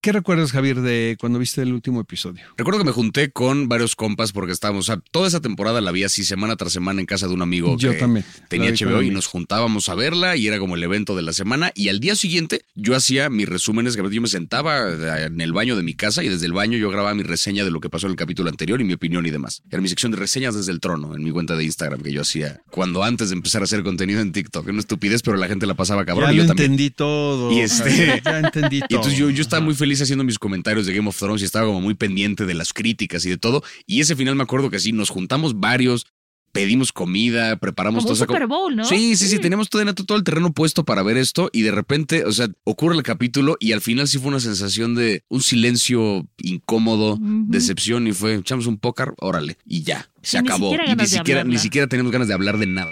¿Qué recuerdas, Javier, de cuando viste el último episodio? Recuerdo que me junté con varios compas porque estábamos, o sea, toda esa temporada la vi así semana tras semana en casa de un amigo Yo que también. tenía HBO y nos juntábamos a verla y era como el evento de la semana y al día siguiente yo hacía mis resúmenes, que yo me sentaba en el baño de mi casa y desde el baño yo grababa mi reseña de lo que pasó en el capítulo anterior y mi opinión y demás. Era mi sección de reseñas desde el trono en mi cuenta de Instagram que yo hacía cuando antes de empezar a hacer contenido en TikTok. Una estupidez, pero la gente la pasaba cabrón ya y yo lo también. entendí todo. Y este- ya entendí todo. Y entonces yo, yo estaba muy feliz haciendo mis comentarios de Game of Thrones y estaba como muy pendiente de las críticas y de todo. Y ese final me acuerdo que sí, nos juntamos varios, pedimos comida, preparamos Como todo. un Super Bowl, ¿no? Sí, sí, sí, teníamos todo, todo el terreno puesto para ver esto y de repente, o sea, ocurre el capítulo y al final sí fue una sensación de un silencio incómodo, decepción y fue, echamos un pócar, órale, y ya, se Y ni acabó. siquiera y ni siquiera, ni siquiera tenemos ganas de hablar de nada.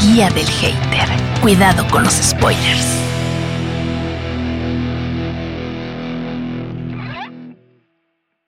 Guía del hater. Cuidado con los spoilers.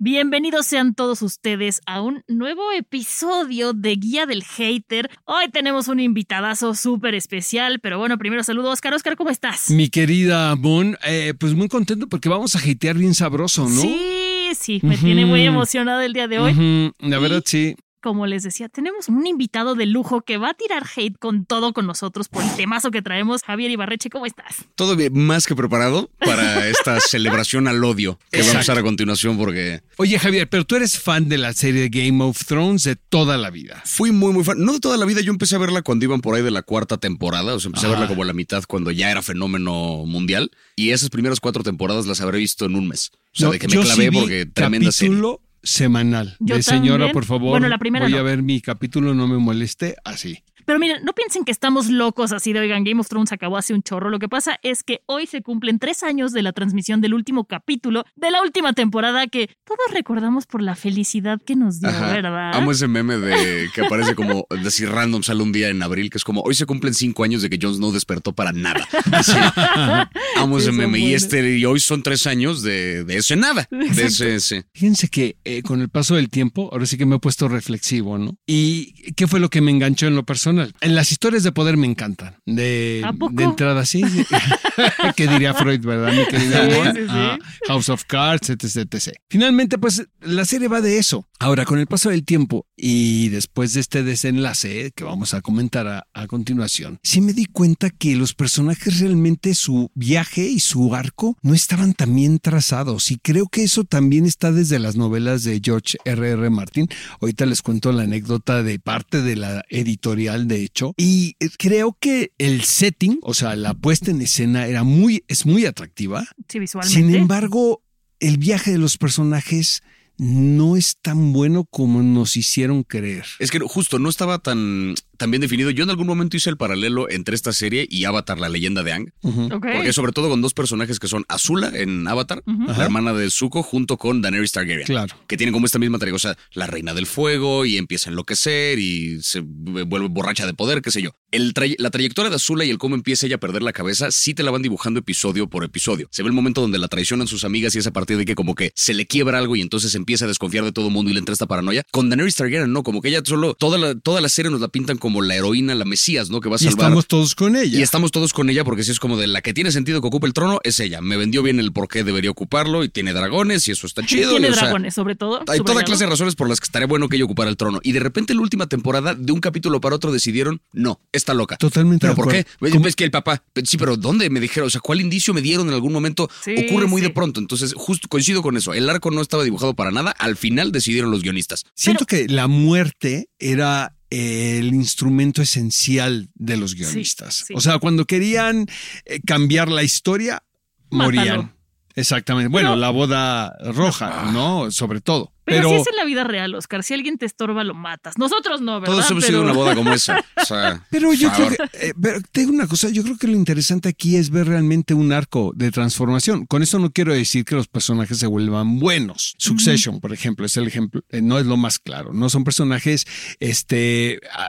Bienvenidos sean todos ustedes a un nuevo episodio de Guía del Hater. Hoy tenemos un invitadazo súper especial, pero bueno, primero saludo a Oscar. Oscar, ¿cómo estás? Mi querida Moon, eh, pues muy contento porque vamos a hatear bien sabroso, ¿no? Sí, sí, me tiene muy emocionada el día de hoy. La verdad, sí. Como les decía, tenemos un invitado de lujo que va a tirar hate con todo con nosotros por el temazo que traemos. Javier Ibarreche, ¿cómo estás? Todo bien, más que preparado para esta celebración al odio que vamos a hacer a continuación porque Oye, Javier, pero tú eres fan de la serie de Game of Thrones de toda la vida. fui muy muy fan. No de toda la vida, yo empecé a verla cuando iban por ahí de la cuarta temporada, o sea, empecé a verla como a la mitad cuando ya era fenómeno mundial y esas primeras cuatro temporadas las habré visto en un mes. O sea, No, de que me clavé sí porque tremenda serie. Semanal. Yo de señora, también. por favor. Bueno, la primera Voy no. a ver mi capítulo, no me moleste, así. Pero miren, no piensen que estamos locos así de, oigan, Game of Thrones acabó hace un chorro. Lo que pasa es que hoy se cumplen tres años de la transmisión del último capítulo de la última temporada que todos recordamos por la felicidad que nos dio, Ajá. ¿verdad? Amo ese meme de que aparece como decir random sale un día en abril, que es como hoy se cumplen cinco años de que Jon Snow despertó para nada. Así. Amo Sí, ese meme. Y este, y hoy son tres años de, de ese nada. De ese, ese. Fíjense que eh, con el paso del tiempo, ahora sí que me he puesto reflexivo, ¿no? ¿Y qué fue lo que me enganchó en lo personal? En las historias de poder me encantan. De, ¿A poco? de entrada, sí. sí. ¿Qué diría Freud, verdad, mi querida? Sí, sí. Ah, House of Cards, etc, etc. Finalmente, pues la serie va de eso. Ahora, con el paso del tiempo y después de este desenlace que vamos a comentar a, a continuación, sí me di cuenta que los personajes realmente su viaje y su arco no estaban tan bien trazados. Y creo que eso también está desde las novelas de George R. R. Martin. Ahorita les cuento la anécdota de parte de la editorial, de hecho. Y eh, creo que el setting, o sea, la puesta en escena era muy, es muy atractiva. Sí, visualmente. Sin embargo, el viaje de los personajes no es tan bueno como nos hicieron creer. Es que justo no estaba tan, tan bien definido. Yo en algún momento hice el paralelo entre esta serie y Avatar, la leyenda de Ang. Porque sobre todo con dos personajes que son Azula en Avatar, la Ajá. hermana de Zuko, junto con Daenerys Targaryen. Claro. Que tienen como esta misma trayectoria, o sea, la reina del fuego y empieza a enloquecer y se vuelve borracha de poder, qué sé yo. El tray- la trayectoria de Azula y el cómo empieza ella a perder la cabeza, sí te la van dibujando episodio por episodio. Se ve el momento donde la traicionan sus amigas y es a partir de que como que se le quiebra algo y entonces empieza a desconfiar de todo el mundo y le entra esta paranoia. Con Daenerys Targaryen no, como que ella solo, toda la, toda la serie nos la pintan como la heroína, la mesías, ¿no? Que va a Y salvar. estamos todos con ella. Y estamos todos con ella porque si es como de la que tiene sentido que ocupe el trono, es ella. Me vendió bien el por qué debería ocuparlo y tiene dragones y eso está chido. Tiene y, o sea, dragones, sobre todo. hay toda clase de razones por las que estaría bueno que ella ocupara el trono. Y de repente en la última temporada, de un capítulo para otro, decidieron, no, está loca. Totalmente ¿Pero por qué? Pues, ¿Cómo? Es que el papá, sí, pero ¿dónde me dijeron? O sea, ¿cuál indicio me dieron en algún momento? Sí, Ocurre muy sí. de pronto. Entonces, justo coincido con eso. El arco no estaba dibujado para nada. Al final decidieron los guionistas. Siento que la muerte era el instrumento esencial de los guionistas. sí. O sea, cuando querían eh, cambiar la historia, Mátalo. morían. Exactamente. Bueno, la boda roja, ¿no? Sobre todo. Pero, si es en la vida real, Oscar. Si alguien te estorba, lo matas. Nosotros no, ¿verdad? Todos hemos pero... sido una boda como esa. O sea, Pero yo creo que, eh, pero te digo una cosa, yo creo que lo interesante aquí es ver realmente un arco de transformación. Con eso no quiero decir que los personajes se vuelvan buenos. Succession, por ejemplo, es el ejemplo, eh, no es lo más claro. No son personajes, este, ah,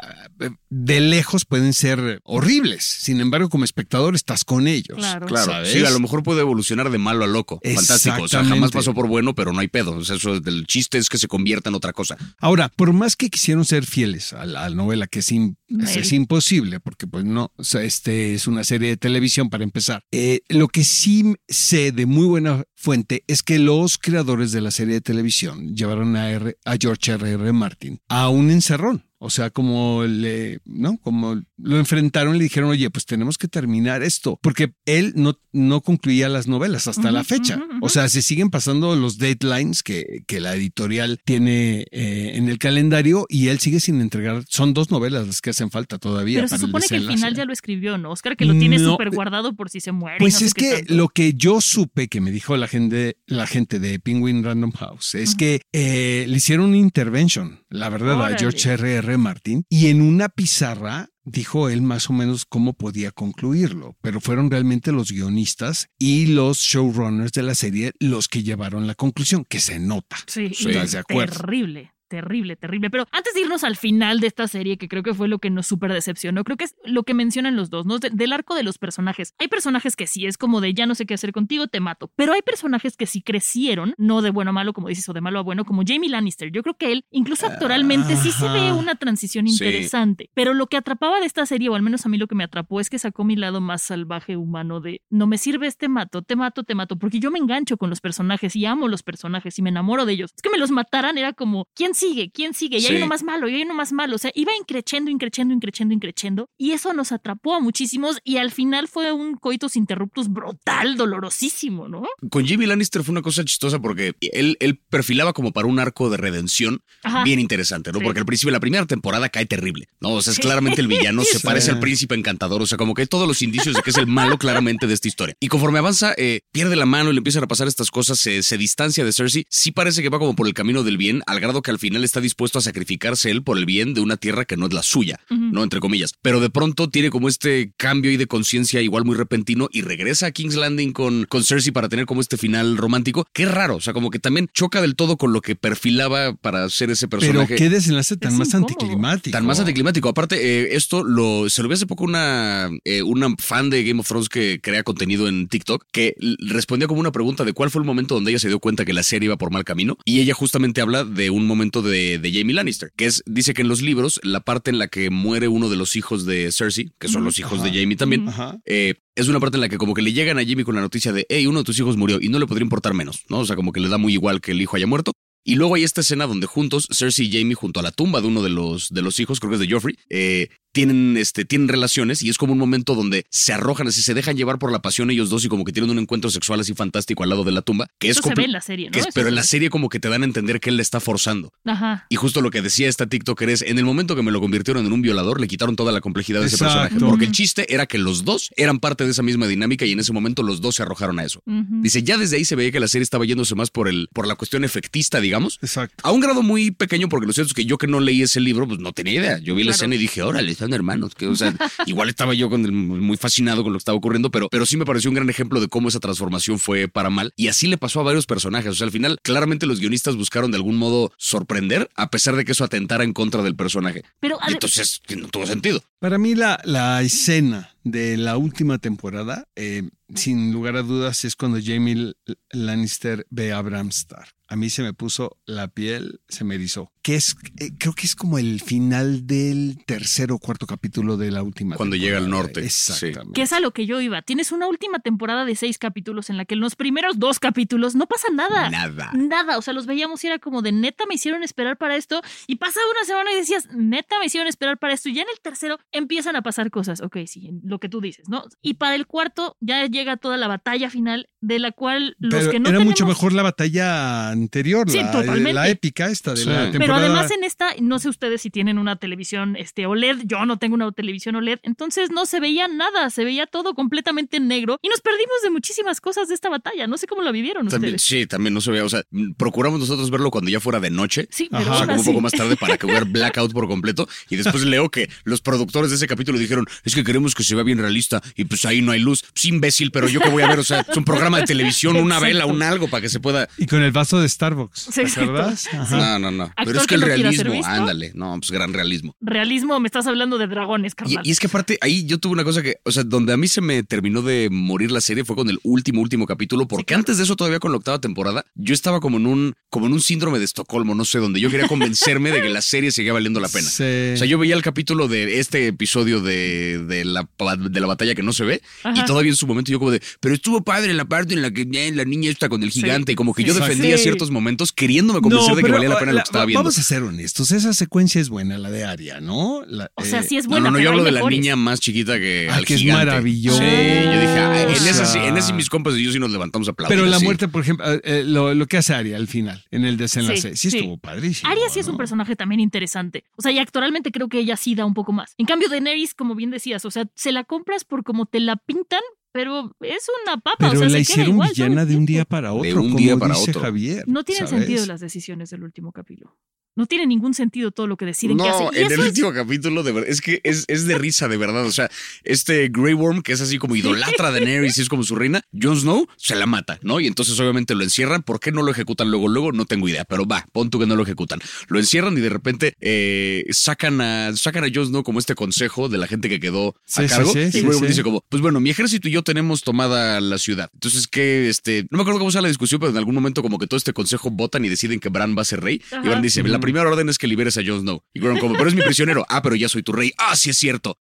de lejos pueden ser horribles. Sin embargo, como espectador estás con ellos. Claro. Claro, ¿sabes? sí, a lo mejor puede evolucionar de malo a loco. Fantástico. O sea, jamás pasó por bueno, pero no hay pedo. O sea, eso del chiste es que se convierta en otra cosa. Ahora, por más que quisieron ser fieles a la novela, que es, im- es, imposible, porque pues no, o sea, este es una serie de televisión para empezar. Eh, lo que sí sé de muy buena fuente es que los creadores de la serie de televisión llevaron a, R- a George R. R. Martin a un encerrón. O sea, como le, ¿no? Como lo enfrentaron y le dijeron, oye, pues tenemos que terminar esto, porque él no, no concluía las novelas hasta la fecha. O sea, se siguen pasando los deadlines que, que la editorial tiene eh, en el calendario y él sigue sin entregar. Son dos novelas las que hacen falta todavía. Pero se supone que el final ya lo escribió, ¿no? Oscar, que lo tiene No, súper guardado por si se muere. Pues no sé es que lo que yo supe que me dijo la gente, la gente de Penguin Random House es que eh, le hicieron una intervention, la verdad, Órale. a George R. R. Martin y en una pizarra dijo él más o menos cómo podía concluirlo, pero fueron realmente los guionistas y los showrunners de la serie los que llevaron la conclusión, que se nota. Sí, ¿Estás de acuerdo? Terrible. Terrible, terrible. Pero antes de irnos al final de esta serie, que creo que fue lo que nos súper decepcionó, creo que es lo que mencionan los dos, ¿no? De- del arco de los personajes. Hay personajes que sí es como de ya no sé qué hacer contigo, te mato. Pero hay personajes que sí crecieron, no de bueno a malo, como dices, o de malo a bueno, como Jamie Lannister. Yo creo que él, incluso actoralmente, sí se ve una transición Sí. interesante. Pero lo que atrapaba de esta serie, o al menos a mí lo que me atrapó, es que sacó mi lado más salvaje humano de no me sirve este mato, te mato, te mato, porque yo me engancho con los personajes y amo los personajes y me enamoro de ellos. Es que me los mataran, era como, ¿quién sigue? ¿Quién sigue? Y hay uno más malo, y hay uno más malo. O sea, iba increchendo, increchendo, increchendo, increchendo. Y eso nos atrapó a muchísimos y al final fue un coitus interruptus brutal, dolorosísimo, ¿no? Con Jimmy Lannister fue una cosa chistosa porque él, él perfilaba como para un arco de redención Ajá. bien interesante, ¿no? Sí. Porque al principio, la primera temporada cae terrible, ¿no? O sea, es claramente el villano, se parece al príncipe encantador, o sea, como que hay todos los indicios de que es el malo claramente de esta historia. Y conforme avanza, eh, pierde la mano y le empiezan a pasar estas cosas, se, se distancia de Cersei, sí parece que va como por el camino del bien, al grado que al final está dispuesto a sacrificarse él por el bien de una tierra que no es la suya. ¿no? Entre comillas. Pero de pronto tiene como este cambio y de conciencia igual muy repentino y regresa a King's Landing con, con Cersei para tener como este final romántico. Qué raro, o sea, como que también choca del todo con lo que perfilaba para ser ese Pero personaje. qué desenlace tan Es más incómodo. anticlimático. Tan más anticlimático. Aparte, eh, esto lo, se lo vi hace poco una, eh, una fan de Game of Thrones que crea contenido en TikTok que respondía como una pregunta de cuál fue el momento donde ella se dio cuenta que la serie iba por mal camino. Y ella justamente habla de un momento de, de Jamie Lannister, que es, dice que en los libros, la parte en la que muere uno de los hijos de Cersei, que son los hijos de Jamie también, eh, es una parte en la que como que le llegan a Jimmy con la noticia de, hey, uno de tus hijos murió y no le podría importar menos, ¿no? O sea, como que le da muy igual que el hijo haya muerto. Y luego hay esta escena donde juntos, Cersei y Jamie, junto a la tumba de uno de los, de los hijos, creo que es de Joffrey, eh, tienen, este, tienen relaciones y es como un momento donde se arrojan, así se dejan llevar por la pasión ellos dos y como que tienen un encuentro sexual así fantástico al lado de la tumba, que Eso es se ve en la serie, ¿no? que es- Eso pero en la serie como que te dan a entender que él le está forzando. Ajá. Y justo lo que decía esta TikToker es, en el momento que me lo convirtieron en un violador, le quitaron toda la complejidad de ese personaje. Porque el chiste era que los dos eran parte de esa misma dinámica y en ese momento los dos se arrojaron a eso. Dice, ya desde ahí se veía que la serie estaba yéndose más por, el, por la cuestión efectista, digamos. Exacto. A un grado muy pequeño, porque lo cierto es que yo que no leí ese libro, pues no tenía idea. Yo vi la escena y dije, órale, están hermanos. Que, o sea, igual estaba yo con el- muy fascinado con lo que estaba ocurriendo, pero, pero sí me pareció un gran ejemplo de cómo esa transformación fue para mal. Y así le pasó a varios personajes. O sea, al final, claramente los guionistas buscaron de algún modo sorprender, a pesar de que eso atentara en contra del personaje. Pero Y entonces, que no tuvo sentido. Para mí la, la escena de la última temporada, eh, sin lugar a dudas, es cuando Jamie Lannister ve a Bram Stark. A mí se me puso la piel, se me erizó. Que es, eh, creo que es como el final del tercer o cuarto capítulo de la última Cuando llega al norte, sí. Exactamente. que es a lo que yo iba. Tienes una última temporada de seis capítulos en la que en los primeros dos capítulos no pasa nada. Nada. Nada, o sea, los veíamos y era como de neta me hicieron esperar para esto y pasaba una semana y decías, neta me hicieron esperar para esto y ya en el tercero empiezan a pasar cosas, ok, sí, lo que tú dices, ¿no? Y para el cuarto ya llega toda la batalla final de la cual los Pero que no era mucho mejor la batalla anterior, Sí, la, totalmente. la épica esta de Sí. la Pero temporada. Pero además en esta, no sé ustedes si tienen una televisión este, OLED, yo no tengo una televisión OLED, entonces no se veía nada, se veía todo completamente negro y nos perdimos de muchísimas cosas de esta batalla. No sé cómo la vivieron También, ustedes. sí, también no se veía. O sea, mm, procuramos nosotros verlo cuando ya fuera de noche. Sí, Ajá. pero O sea, aún como un poco más tarde para que hubiera blackout por completo. Y después leo que los productores de ese capítulo dijeron, es que queremos que se vea bien realista. Y pues ahí no hay luz. Pues imbécil, pero yo que voy a ver, o sea, es un programa de televisión, una Exacto. vela, un algo para que se pueda... Y con el vaso de Starbucks. Sí, ¿Te acuerdas? No, no, no. Pero es que que el realismo, ándale. No, pues gran realismo. Realismo, me estás hablando de dragones, carnal. y es que aparte, ahí yo tuve una cosa que, o sea, donde a mí se me terminó de morir la serie fue con el último, último capítulo, porque claro. antes de eso, todavía con la octava temporada, yo estaba como en un, como en un síndrome de Estocolmo, no sé, donde yo quería convencerme de que la serie seguía valiendo la pena. Sí. O sea, yo veía el capítulo de este episodio de, de, la, de la batalla que no se ve, Ajá. y todavía en su momento yo como de, pero estuvo padre la parte en la que eh, la niña está con el gigante, y como que yo Sí. defendía Sí. Ciertos momentos queriéndome convencer de que valía la pena lo que estaba viendo. Vamos a ser honestos, esa secuencia es buena, la de Aria, ¿no? La- o sea, eh, sí es No, buena, no, no, yo pero hablo de la mejores. niña más chiquita que Ah, al que es gigante. maravillosa. Sí, yo dije, "Ay, en ese sí, en ese mis compas y yo sí nos levantamos a aplaudir. Pero la así. muerte, por ejemplo, eh, eh, lo, lo que hace Aria al final, en el desenlace, sí, Sí, sí. estuvo padrísimo. Arya sí es un ¿no? personaje también interesante. O sea, y actualmente creo que ella sí da un poco más. En cambio, Daenerys, como bien decías, o sea, se la compras por como te la pintan, pero es una papa. Pero o sea, la se queda hicieron igual villana de un día para otro, De un como día para dice otro. Javier. No tienen ¿sabes? sentido las decisiones del último capítulo. No tiene ningún sentido todo lo que deciden que hacen. No, en el es- último capítulo, de verdad, es que es, es de risa, de verdad. O sea, este Grey Worm, que es así como idolatra de Daenerys y es como su reina, Jon Snow se la mata, ¿no? Y entonces obviamente lo encierran. ¿Por qué no lo ejecutan luego? Luego no tengo idea, pero va, pon tú que no lo ejecutan. Lo encierran y de repente eh, sacan, a, sacan a Jon Snow como este consejo de la gente que quedó Sí, a cargo. sí, y Grey Worm sí. dice como, pues bueno, mi ejército y yo tenemos tomada la ciudad. Entonces que, este, no me acuerdo cómo sea la discusión, pero en algún momento como que todo este consejo votan y deciden que Bran va a ser rey. Ajá. Y Bran dice, la primera orden es que liberes a Jon Snow. Y Worm como, pero es mi prisionero. Ah, pero ya soy tu rey. Ah, sí es cierto.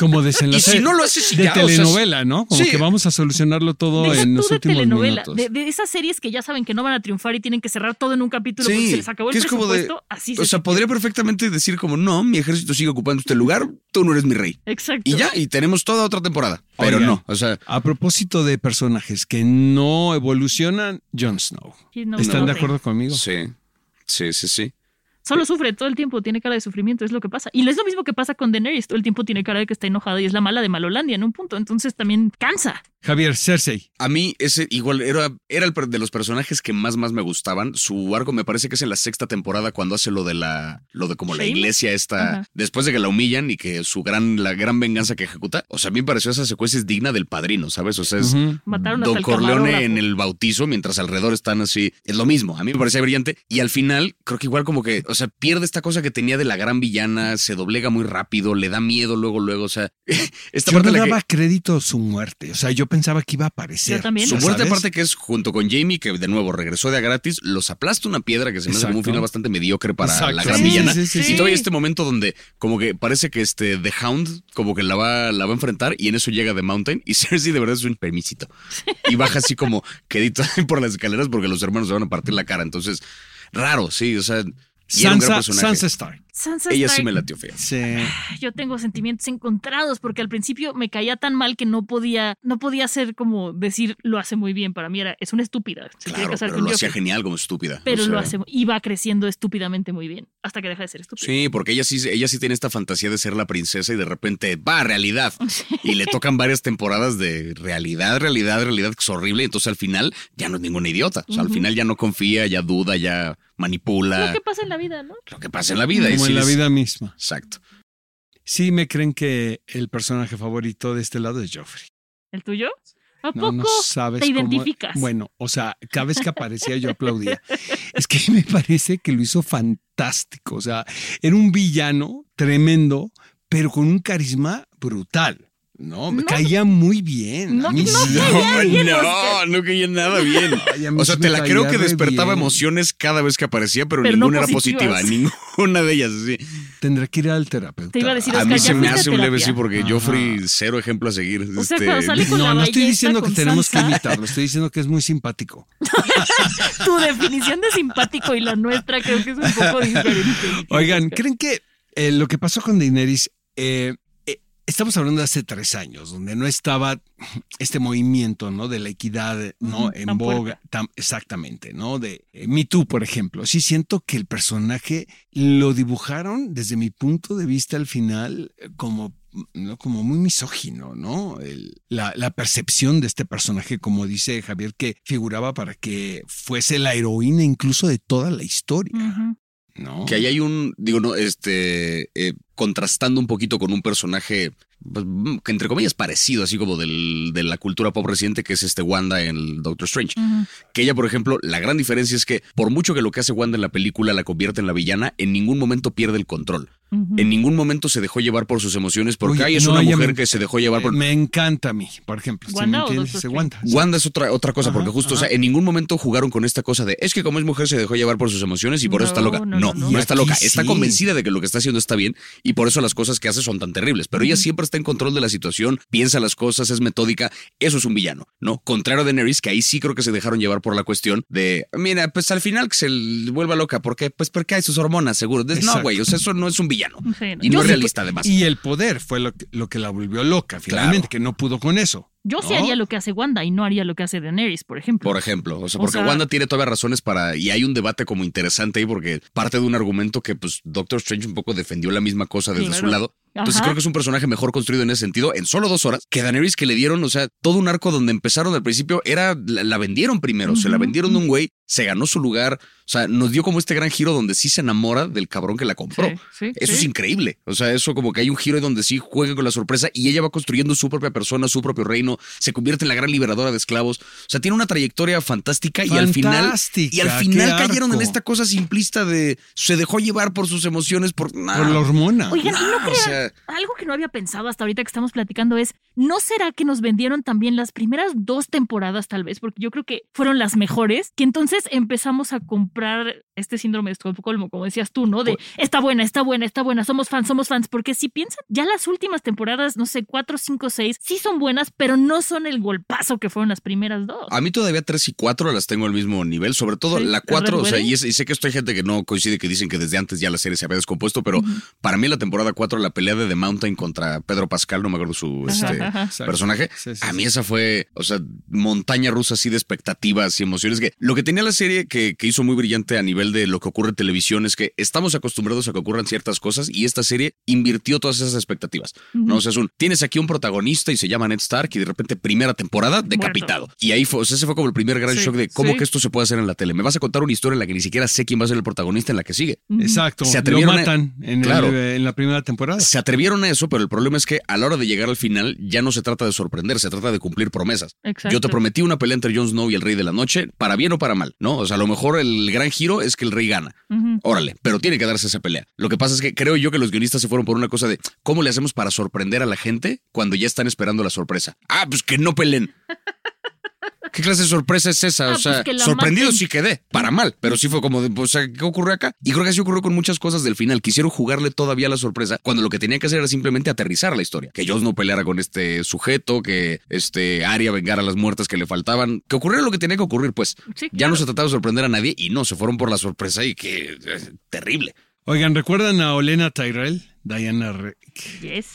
Como Y desenlace si no lo haces y de ya, o sea, telenovela, ¿no? Como sí. que vamos a solucionarlo todo Deja en los de últimos telenovela, minutos. de, de esas series que ya saben que no van a triunfar y tienen que cerrar todo en un capítulo porque se les acabó el como de- presupuesto. así se O sea, podría perfectamente decir como, no, mi ejército sigue ocupando este lugar, tú no eres mi rey. Exacto. Y ya, y tenemos toda otra temporada. Pero Oigan. no, o sea, A propósito de personajes que no evolucionan, Jon Snow. No, ¿Están no, de acuerdo conmigo? sí, sí, sí, sí. Solo sufre todo el tiempo, tiene cara de sufrimiento, es lo que pasa. Y es lo mismo que pasa con Daenerys, todo el tiempo tiene cara de que está enojada y es la mala de Malolandia en un punto, entonces también cansa. Javier, Cersei. A mí ese igual era, era el per- de los personajes que más más me gustaban. Su arco me parece que es en la sexta temporada cuando hace lo de la lo de como la iglesia esta Ajá. después de que la humillan y que su gran la gran venganza que ejecuta. O sea, a mí me pareció esa secuencia es digna del padrino, ¿sabes? O sea, es. Mataron Don Corleone camarógrafo. en el bautizo mientras alrededor están así. Es lo mismo. A mí me parecía brillante. Y al final, creo que igual como que, o sea, pierde esta cosa que tenía de la gran villana, se doblega muy rápido, le da miedo luego, luego. O sea, esta Yo parte no la que- daba crédito a su muerte. O sea, yo pensaba que iba a aparecer. Yo también. Su ¿Ya muerte, sabes? aparte que es junto con Jamie, que de nuevo regresó de a gratis, los aplasta una piedra que se me hace como un final bastante mediocre para Exacto. la gran Sí, villana. sí, sí, sí. Y todavía este momento donde como que parece que este The Hound como que la va, la va a enfrentar y en eso llega The Mountain y Cersei de verdad es un permisito. Y baja así como quedito por las escaleras porque los hermanos se van a partir la cara. Entonces, raro, sí, o sea, Sansa. Sansa Stark. Sansa Ella sí me latió fea. Sí. Yo tengo sentimientos encontrados porque al principio me caía tan mal que no podía, no podía ser como decir lo hace muy bien. Para mí era, es una estúpida. Se quiere Claro, casar pero con lo hacía genial como estúpida. Pero o sea, lo hace, iba creciendo estúpidamente muy bien hasta que deja de ser estúpida. Sí, porque ella sí, ella sí tiene esta fantasía de ser la princesa y de repente va a realidad. Y le tocan varias temporadas de realidad, realidad, realidad, que es horrible. Y entonces al final ya no es ninguna idiota. O sea, al final ya no confía, ya duda, ya manipula. Lo que pasa en la vida, ¿no? Lo que pasa en la vida. y Como en la vida misma. Exacto. Sí me creen que el personaje favorito de este lado es Joffrey. ¿El tuyo? ¿A No, poco? no sabes ¿Te cómo- identificas? Bueno, o sea, cada vez que aparecía yo aplaudía. Es que me parece que lo hizo fantástico. O sea, era un villano tremendo, pero con un carisma brutal. No, me No. caía muy bien. No, a mí no sí. caía bien, no, Oscar. no caía nada bien. Ay, O sea, te la creo que despertaba bien. emociones cada vez que aparecía, pero, Pero no ninguna era positiva. Ninguna de ellas, sí. Tendré que ir al terapeuta. Te iba a decir, A mí se me hace un leve sí, porque Ajá. Joffrey, cero ejemplo a seguir. O sea, Este, cuando sale con No, la no estoy diciendo que tenemos que Sansa, imitarlo, estoy diciendo que es muy simpático. Tu definición de simpático y la nuestra creo que es un poco diferente. Oigan, ¿creen que eh, lo que pasó con Daenerys, eh, eh, estamos hablando de hace tres años, donde no estaba este movimiento, ¿no? De la equidad, ¿no? En tan boga, tan- exactamente, ¿no? De eh, Me Too, por ejemplo. Sí siento que el personaje lo dibujaron desde mi punto de vista al final eh, como ¿no? como muy misógino, ¿no? El- la, la percepción de este personaje, como dice Javier, que figuraba para que fuese la heroína incluso de toda la historia. ¿No? Que ahí hay un, digo, no, este, eh, contrastando un poquito con un personaje, pues, que entre comillas parecido, así como del, de la cultura pop reciente, que es este Wanda en el Doctor Strange. Que ella, por ejemplo, la gran diferencia es que por mucho que lo que hace Wanda en la película la convierte en la villana, en ningún momento pierde el control. En ningún momento se dejó llevar por sus emociones, porque Oye, ahí es no, una mujer me- que se dejó llevar por... Me encanta a mí, por ejemplo. ¿sí ¿Wanda me o entiendes? Wanda. Wanda es otra, otra cosa, Ajá, porque justo, o sea, en ningún momento jugaron con esta cosa de es que como es mujer se dejó llevar por sus emociones y por eso está No, loca. no, No, no, no, no. está loca. Está convencida de que lo que está haciendo está bien y por eso las cosas que hace son tan terribles. Pero ella siempre está en control de la situación, piensa las cosas, es metódica. Eso es un villano, ¿no? Contrario a Daenerys, que ahí sí creo que se dejaron llevar por la cuestión de, mira, pues al final que se vuelva loca, porque Pues porque hay sus hormonas, seguro. No, güey, o sea, eso no es un villano. Sí, no. Y no Yo es sí- realista, además. Y el poder fue lo que, lo que la volvió loca, finalmente, Claro. que no pudo con eso. Yo sí ¿no? haría lo que hace Wanda y no haría lo que hace Daenerys, por ejemplo. Por ejemplo, o sea, O porque sea- Wanda tiene todavía razones para. Y hay un debate como interesante ahí, porque parte de un argumento que, pues, Doctor Strange un poco defendió la misma cosa desde Claro. su lado. Entonces Ajá. creo que es un personaje mejor construido en ese sentido, en solo dos horas, que Daenerys que le dieron, o sea, todo un arco donde empezaron al principio, era, la, la vendieron primero, se la vendieron de un güey, se ganó su lugar, o sea, nos dio como este gran giro donde sí se enamora del cabrón que la compró. Sí, sí, Eso sí. es increíble. O sea, eso como que hay un giro donde sí juega con la sorpresa y ella va construyendo su propia persona, su propio reino, se convierte en la gran liberadora de esclavos. O sea, tiene una trayectoria fantástica y al final y al final cayeron en esta cosa simplista de se dejó llevar por sus emociones por Por la hormona. Oigan, ¿y no o crean? sea- algo que no había pensado hasta ahorita que estamos platicando es, ¿no será que nos vendieron también las primeras dos temporadas tal vez? Porque yo creo que fueron las mejores, que entonces empezamos a comprar este síndrome de Estocolmo, como decías tú, ¿no? De, está buena, está buena, está buena, somos fans, somos fans, porque si piensan, ya las últimas temporadas, no sé, cuatro, cinco, seis, sí son buenas, pero no son el golpazo que fueron las primeras dos. A mí todavía 3 y 4 las tengo al mismo nivel, sobre todo Sí, la ¿el 4, Red o sea, y, es- y sé que esto hay gente que no coincide, que dicen que desde antes ya la serie se había descompuesto, pero para mí la temporada 4, la pelea de The Mountain contra Pedro Pascal, no me acuerdo su Ajá, este, ajá. Personaje, Sí, sí, a mí sí. esa fue, o sea, montaña rusa así de expectativas y emociones, que lo que tenía la serie que, que hizo muy brillante a nivel de lo que ocurre en televisión es que estamos acostumbrados a que ocurran ciertas cosas y esta serie invirtió todas esas expectativas, ¿no? O sea, es un, tienes aquí un protagonista y se llama Ned Stark y de repente primera temporada decapitado. Y ahí fue, o sea, ese fue como el primer gran Sí, shock de cómo sí. que esto se puede hacer en la tele. Me vas a contar una historia en la que ni siquiera sé quién va a ser el protagonista en la que sigue. Exacto. Se lo atrevieron a- el- Claro. en la primera temporada. Se atrevieron a eso, pero el problema es que a la hora de llegar al final ya no se trata de sorprender, se trata de cumplir promesas. Exacto. Yo te prometí una pelea entre Jon Snow y el Rey de la Noche, para bien o para mal, ¿no? O sea, a lo mejor el gran giro es que el rey gana. Órale, pero tiene que darse esa pelea. Lo que pasa es que creo yo que los guionistas se fueron por una cosa de cómo le hacemos para sorprender a la gente cuando ya están esperando la sorpresa. Ah, pues que no peleen. ¿Qué clase de sorpresa es esa? Ah, o pues sea, que la sorprendido maten. sí quedé, para mal, pero sí fue como de, o sea, ¿qué ocurrió acá? Y creo que así ocurrió con muchas cosas del final. Quisieron jugarle todavía la sorpresa cuando lo que tenía que hacer era simplemente aterrizar la historia. Que Joss no peleara con este sujeto, que este Arya vengara las muertes que le faltaban. Que ocurriera lo que tenía que ocurrir, pues. Sí, Ya no se trataba de sorprender a nadie y no, se fueron por la sorpresa y que eh, terrible. Oigan, ¿recuerdan a Olena Tyrell? Diana Rick. Yes.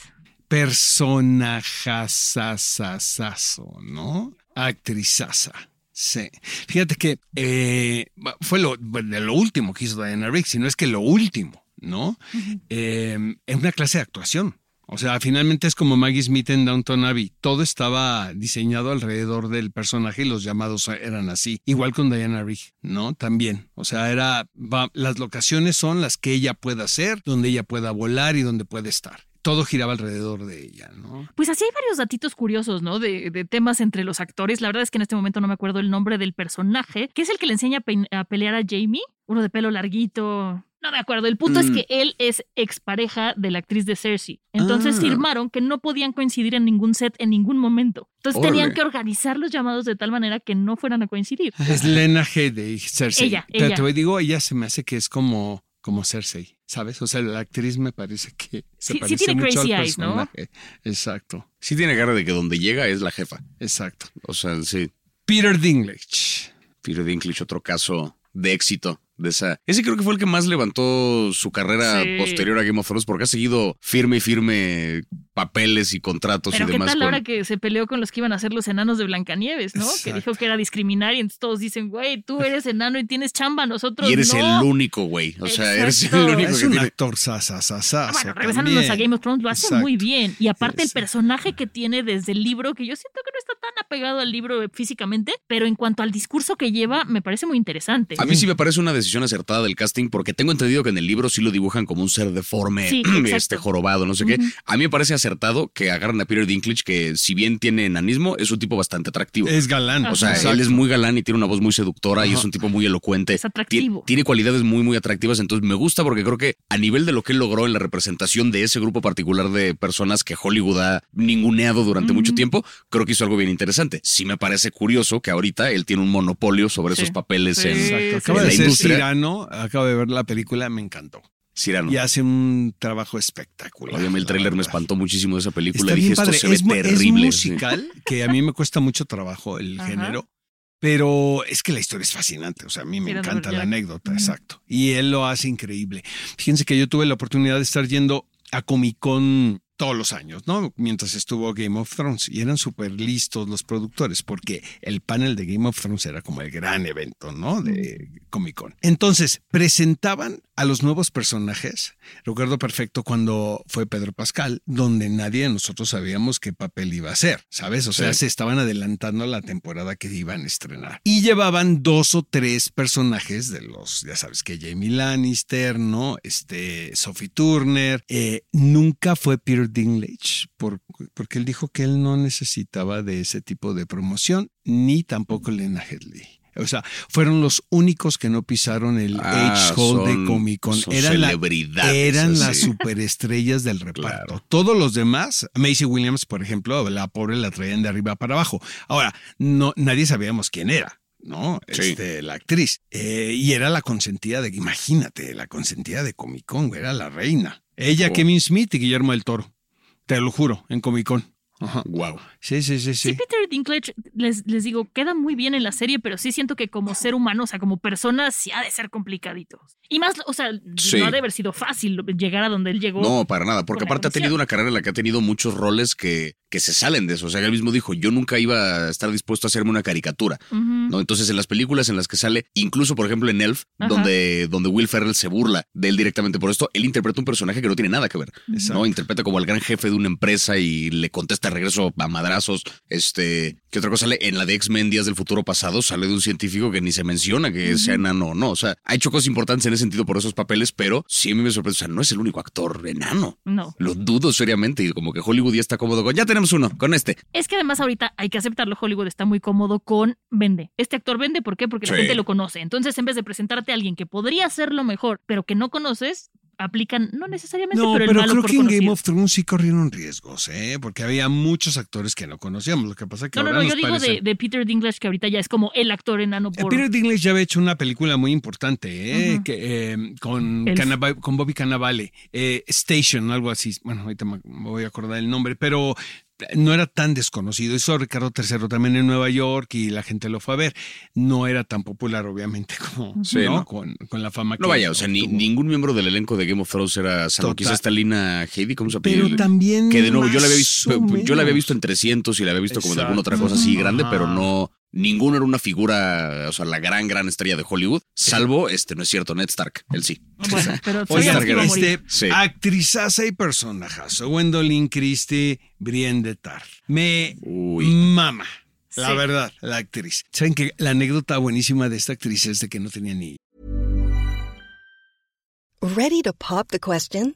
Personajazazazazo, ¿no? Actrizaza. Sí. Fíjate que eh, fue lo, de lo último que hizo Diana Rick, si no es que lo último, ¿no? Eh, en una clase de actuación. O sea, finalmente es como Maggie Smith en Downton Abbey. Todo estaba diseñado alrededor del personaje y los llamados eran así. Igual con Diana Rigg, ¿no? También. O sea, era. va- las locaciones son las que ella pueda hacer, donde ella pueda volar y donde puede estar. Todo giraba alrededor de ella, ¿no? Pues así hay varios datitos curiosos, ¿no? De, de temas entre los actores. La verdad es que en este momento no me acuerdo el nombre del personaje, que es el que le enseña a, pelear a Jamie, uno de pelo larguito. No me acuerdo. El punto es Mm. que él es expareja de la actriz de Cersei. Entonces Ah. firmaron que no podían coincidir en ningún set en ningún momento. Entonces tenían que organizar los llamados de tal manera que no fueran a coincidir. Es Lena Headey, Cersei. Ella, Pero ella. te digo, ella se me hace que es como, como Cersei, ¿sabes? O sea, la actriz me parece que se Sí- sí parece tiene mucho crazy al eyes, ¿no? personaje. Exacto, Sí tiene cara de que donde llega es la jefa. exacto. O sea, sí. Peter Dinklage. Peter Dinklage, otro caso de éxito de esa. Ese creo que fue el que más levantó su carrera Sí. posterior a Game of Thrones porque ha seguido firme y firme papeles y contratos Pero y qué demás. tal con- ahora que se peleó con los que iban a ser los enanos de Blancanieves, ¿no? Que dijo que era discriminar y entonces todos dicen, güey, tú eres enano y tienes chamba, nosotros Y eres no. el único, güey. O sea, eres el único Es que un tiene. actor sasasasazo. Ah, Bueno, regresándonos a Game of Thrones, lo hace Exacto. muy bien. Y aparte, el personaje que tiene desde el libro, que yo siento que no está tan apegado al libro físicamente, pero en cuanto al discurso que lleva, me parece muy interesante. A mí sí me parece una decisión acertada del casting porque tengo entendido que en el libro sí lo dibujan como un ser deforme, Sí, este jorobado, no sé qué. A mí me parece acertado que agarran a Peter Dinklage que si bien tiene enanismo es un tipo bastante atractivo. Es galán. O sea, Exacto. él es muy galán y tiene una voz muy seductora y es un tipo muy elocuente. Es atractivo. Tien- Tiene cualidades muy, muy atractivas. Entonces me gusta porque creo que a nivel de lo que él logró en la representación de ese grupo particular de personas que Hollywood ha ninguneado durante mucho tiempo, creo que hizo algo bien interesante. Sí me parece curioso que ahorita él tiene un monopolio sobre Sí. esos papeles Sí. en, la industria. Cyrano, acabo de ver la película, me encantó. Cyrano. Y hace un trabajo espectacular. Obviamente el tráiler me espantó muchísimo de esa película. Está Dije, bien esto padre. se ve es, es terrible. sí. musical, que a mí me cuesta mucho trabajo el Ajá. género. Pero es que la historia es fascinante, o sea, a mí me encanta la anécdota, exacto. Y él lo hace increíble. Fíjense que yo tuve la oportunidad de estar yendo a Comic Con todos los años, ¿no? Mientras estuvo Game of Thrones. Y eran súper listos los productores, porque el panel de Game of Thrones era como el gran evento, ¿no? De Comic Con. Entonces, presentaban a los nuevos personajes. Recuerdo perfecto cuando fue Pedro Pascal, donde nadie de nosotros sabíamos qué papel iba a hacer, ¿sabes? O sea, Sí. se estaban adelantando a la temporada que iban a estrenar. Y llevaban dos o tres personajes de los, ya sabes, que Jamie Lannister, ¿no? Este, Sophie Turner. Eh, nunca fue Peter Dinklage, por- porque él dijo que él no necesitaba de ese tipo de promoción, ni tampoco Lena Headley. O sea, fueron los únicos que no pisaron el Ah, Hall de Comic Con. son Eran, la- eran las superestrellas del reparto. Claro. Todos los demás, Macy Williams, por ejemplo, la pobre la traían de arriba para abajo. Ahora, no, nadie sabíamos quién era. ¿no? Sí. Este, la actriz. Eh, y era la consentida de, imagínate, la consentida de Comic Con, era la reina. Ella, Oh. Kevin Smith y Guillermo del Toro. Te lo juro, en Comic Con. Ajá. Wow. Sí, sí, sí, Sí, sí. Peter Dinklage, les, les digo, queda muy bien en la serie, pero sí siento que como ser humano, o sea, como persona, sí ha de ser complicadito. Y más, o sea, Sí. no ha de haber sido fácil llegar a donde él llegó. No, para nada, porque aparte ha tenido una carrera en la que ha tenido muchos roles que, que se salen de eso. O sea, él mismo dijo, yo nunca iba a estar dispuesto a hacerme una caricatura. ¿no? Entonces, en las películas en las que sale, incluso por ejemplo en Elf, Ajá. donde, donde Will Ferrell se burla de él directamente por esto, él interpreta un personaje que no tiene nada que ver. Exacto. ¿no? Interpreta como al gran jefe de una empresa y le contesta regreso a madrazos. Este, ¿qué otra cosa sale? En la de X-Men Días del Futuro Pasado sale de un científico que ni se menciona que sea enano o no. O sea, ha hecho cosas importantes en ese sentido por esos papeles, pero sí a mí me sorprende. O sea, no es el único actor enano. No. Lo dudo seriamente y como que Hollywood ya está cómodo con, ya tenemos uno, con este. Es que además ahorita hay que aceptarlo, Hollywood está muy cómodo con vende. Este actor vende, ¿por qué? Porque la Sí. gente lo conoce. Entonces, en vez de presentarte a alguien que podría hacerlo mejor, pero que no conoces, aplican, no necesariamente, No, pero, pero, el malo creo por que en conocido. Game of Thrones sí corrieron riesgos, ¿eh? Porque había muchos actores que no conocíamos. Lo que pasa es que No, no, ahora no, yo nos digo parece- de, de Peter Dinklage, que ahorita ya es como el actor enano Eh, por... Peter Dinklage ya había hecho una película muy importante, ¿eh? Que, eh, con, con Bobby Cannavale, eh, Station, algo así. Bueno, ahorita me voy a acordar el nombre, pero no era tan desconocido. Hizo Ricardo III también en Nueva York y la gente lo fue a ver. No era tan popular, obviamente, como Sí, ¿no? ¿no? Con, con la fama que No vaya, o sea, ni, ningún miembro del elenco de Game of Thrones era, salvo Total. quizás esta Lina Heidi, ¿cómo se apellida? Pero también. Que de nuevo, yo la había visto, yo la había visto en 300 y la había visto como de alguna otra cosa así grande, Ajá. pero no, ninguno era una figura, o sea, la gran, gran estrella de Hollywood, salvo, este, no es cierto, Ned Stark, él sí. Bueno, pero Oigan, este, Sí. actrizaza y personajazo. Gwendolyn Christie, Brienne de Tar. Me Uy. mama. La Sí. verdad, la actriz. Saben que la anécdota buenísima de esta actriz es de que no tenía ni Ready to pop the question?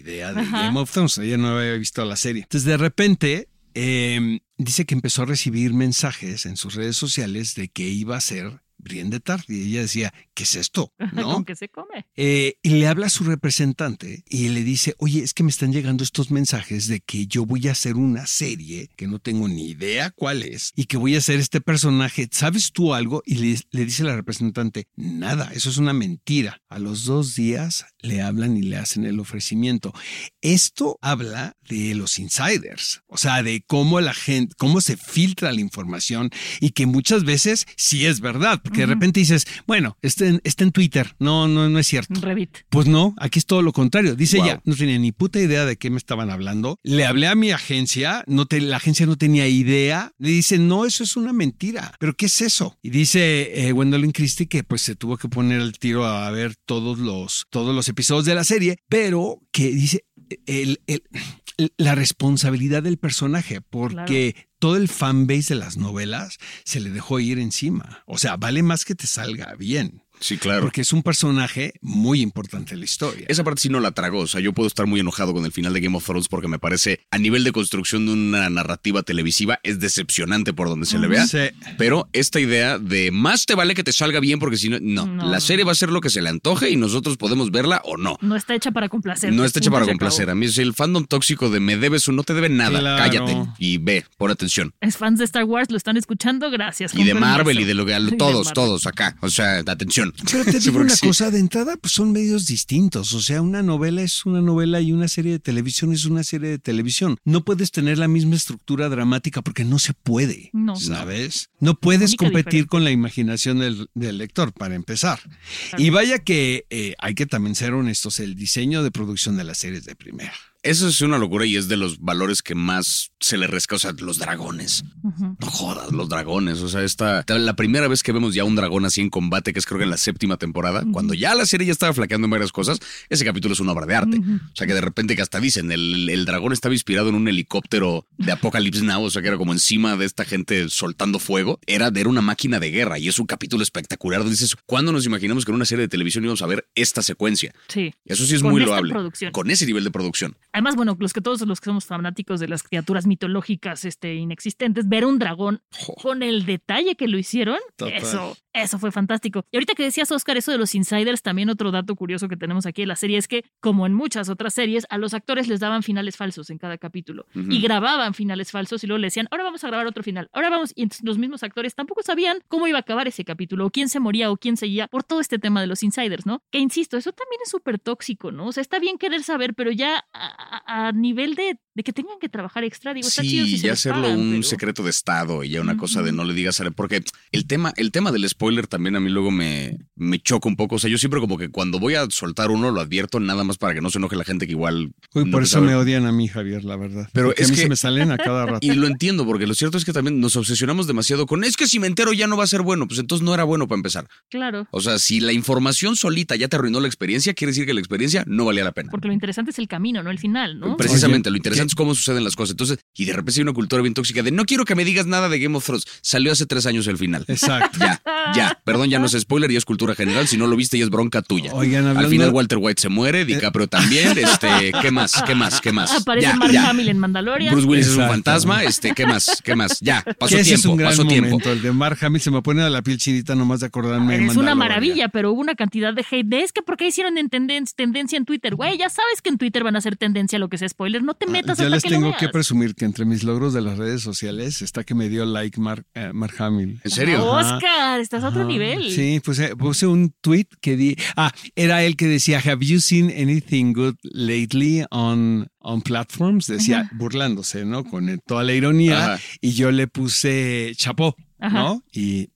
Idea de Ajá. Game of Thrones, ella no había visto la serie. Entonces de repente eh, dice que empezó a recibir mensajes en sus redes sociales de que iba a ser Brienne de Tarth y ella decía, ¿qué es esto? ¿No? Con que se come. Eh, y le habla a su representante y le dice, oye, es que me están llegando estos mensajes de que yo voy a hacer una serie que no tengo ni idea cuál es y que voy a hacer este personaje. ¿Sabes tú algo? Y le, le dice la representante, nada, eso es una mentira. A los dos días le hablan y le hacen el ofrecimiento. Esto habla de los insiders, o sea, de cómo la gente, cómo se filtra la información y que muchas veces sí es verdad, porque de repente dices, bueno, está en, está en Twitter, no, no, no es cierto. Un Revit. Pues no, aquí es todo lo contrario. Dice Wow. ella, no tenía ni puta idea de qué me estaban hablando. Le hablé a mi agencia, no te- la agencia no tenía idea. Le dice, no, eso es una mentira. ¿Pero qué es eso? Y dice eh, Gwendolyn Christie que pues se tuvo que poner el tiro a ver todos los, todos los episodios de la serie, pero que dice, el- el- la responsabilidad del personaje, porque todo el fanbase de las novelas se le dejó ir encima. O sea, vale más que te salga bien. Sí, claro. Porque es un personaje muy importante en la historia. Esa parte sí no la trago. O sea, yo puedo estar muy enojado con el final de Game of Thrones porque me parece, a nivel de construcción de una narrativa televisiva, es decepcionante por donde se le vea. Sí. Pero esta idea de más te vale que te salga bien porque si no, no, No, la serie va a ser lo que se le antoje y nosotros podemos verla o no. No está hecha para complacer. No está hecha para complacer. acabó. A mí es el fandom tóxico de me debes o no te debe nada. Claro. Cállate y ve, pon atención. Es fans de Star Wars, lo están escuchando, gracias. Y de Marvel y de lo que todos, todos acá. O sea, atención. Pero te digo una sí. cosa, de entrada, pues son medios distintos. O sea, una novela es una novela y una serie de televisión es una serie de televisión. No puedes tener la misma estructura dramática porque no se puede. No. ¿Sabes? No puedes competir diferencia. con la imaginación del, del lector, para empezar. Y vaya que eh, hay que también ser honestos, el diseño de producción de las series de primera. Eso es una locura y es de los valores que más se le resca. O sea, los dragones. No jodas, los dragones. O sea, esta. La primera vez que vemos ya un dragón así en combate, que es creo que en la séptima temporada, cuando ya la serie ya estaba flaqueando en varias cosas, ese capítulo es una obra de arte. O sea, que de repente que hasta dicen, el, el dragón estaba inspirado en un helicóptero de Apocalypse Now, o sea, que era como encima de esta gente soltando fuego. Era, era una máquina de guerra y es un capítulo espectacular. donde Dices, ¿cuándo nos imaginamos que en una serie de televisión íbamos a ver esta secuencia? Sí. Eso sí es Con muy loable. producción. Con ese nivel de producción. Además, bueno, los que todos los que somos fanáticos de las criaturas mitológicas este, inexistentes, ver un dragón con el detalle que lo hicieron, Total. eso, eso fue fantástico. Y ahorita que decías, Oscar, eso de los insiders, también otro dato curioso que tenemos aquí en la serie es que, como en muchas otras series, a los actores les daban finales falsos en cada capítulo y grababan finales falsos y luego le decían, ahora vamos a grabar otro final, ahora vamos. Y los mismos actores tampoco sabían cómo iba a acabar ese capítulo o quién se moría o quién seguía por todo este tema de los insiders, ¿no? Que insisto, eso también es súper tóxico, ¿no? O sea, está bien querer saber, pero ya a, nivel de, de que tengan que trabajar extra, digo, está chido Sí, si se ya les hacerlo pagan, un pero- secreto de Estado y ya una cosa de no le digas a porque el tema, el tema del spoiler también a mí luego me, me choca un poco. O sea, yo siempre como que cuando voy a soltar uno lo advierto nada más para que no se enoje la gente que igual. Uy, no por eso sabe. me odian a mí, Javier, la verdad. Pero Porque es a mí que- se me salen a cada rato. Y lo entiendo, porque lo cierto es que también nos obsesionamos demasiado con es que si me entero ya no va a ser bueno, pues entonces no era bueno para empezar. Claro. O sea, si la información solita ya te arruinó la experiencia, quiere decir que la experiencia no valía la pena. Porque lo interesante es el camino, no el final, ¿no? Precisamente, Oye, lo interesante es cómo suceden las cosas. Entonces, y de repente hay una cultura bien tóxica de no quiero que me digas nada de Game of Thrones. Salió hace tres años el final. Exacto. Ya, ya. Perdón, ya no es spoiler, ya es cultura general. Si no lo viste, ya es bronca tuya. Oigan, hablando- Al final Walter White se muere, DiCaprio también. Este, ¿qué más? ¿Qué más? ¿Qué más? Aparece ya, Mark ya. Hamill en Mandalorian. Bruce Willis es un fantasma. Este, ¿qué más? ¿Qué más? Ya, pasó tiempo, es un gran pasó momento, tiempo. el de Mark Hamill se me pone a la piel chinita nomás de acordarme. de Es una maravilla, pero hubo una cantidad de hate. De, es que porque hicieron en tenden- tendencia en Twitter. Güey, ya sabes que en Twitter van a hacer tendencia lo que sea spoiler. No te metas Ah, Ya hasta les que tengo lo que presumir que entre mis logros de las redes sociales está que me dio like Mark, eh, Mark Hamill. ¿En serio? Ajá. Oscar, estás a otro nivel. Sí, puse, puse un tweet que di. Ah, era él que decía: Have you seen anything good lately on, on platforms? Decía, Ajá. burlándose, ¿no? Con toda la ironía. Ajá. Y yo le puse chapó, Ajá. ¿no? Y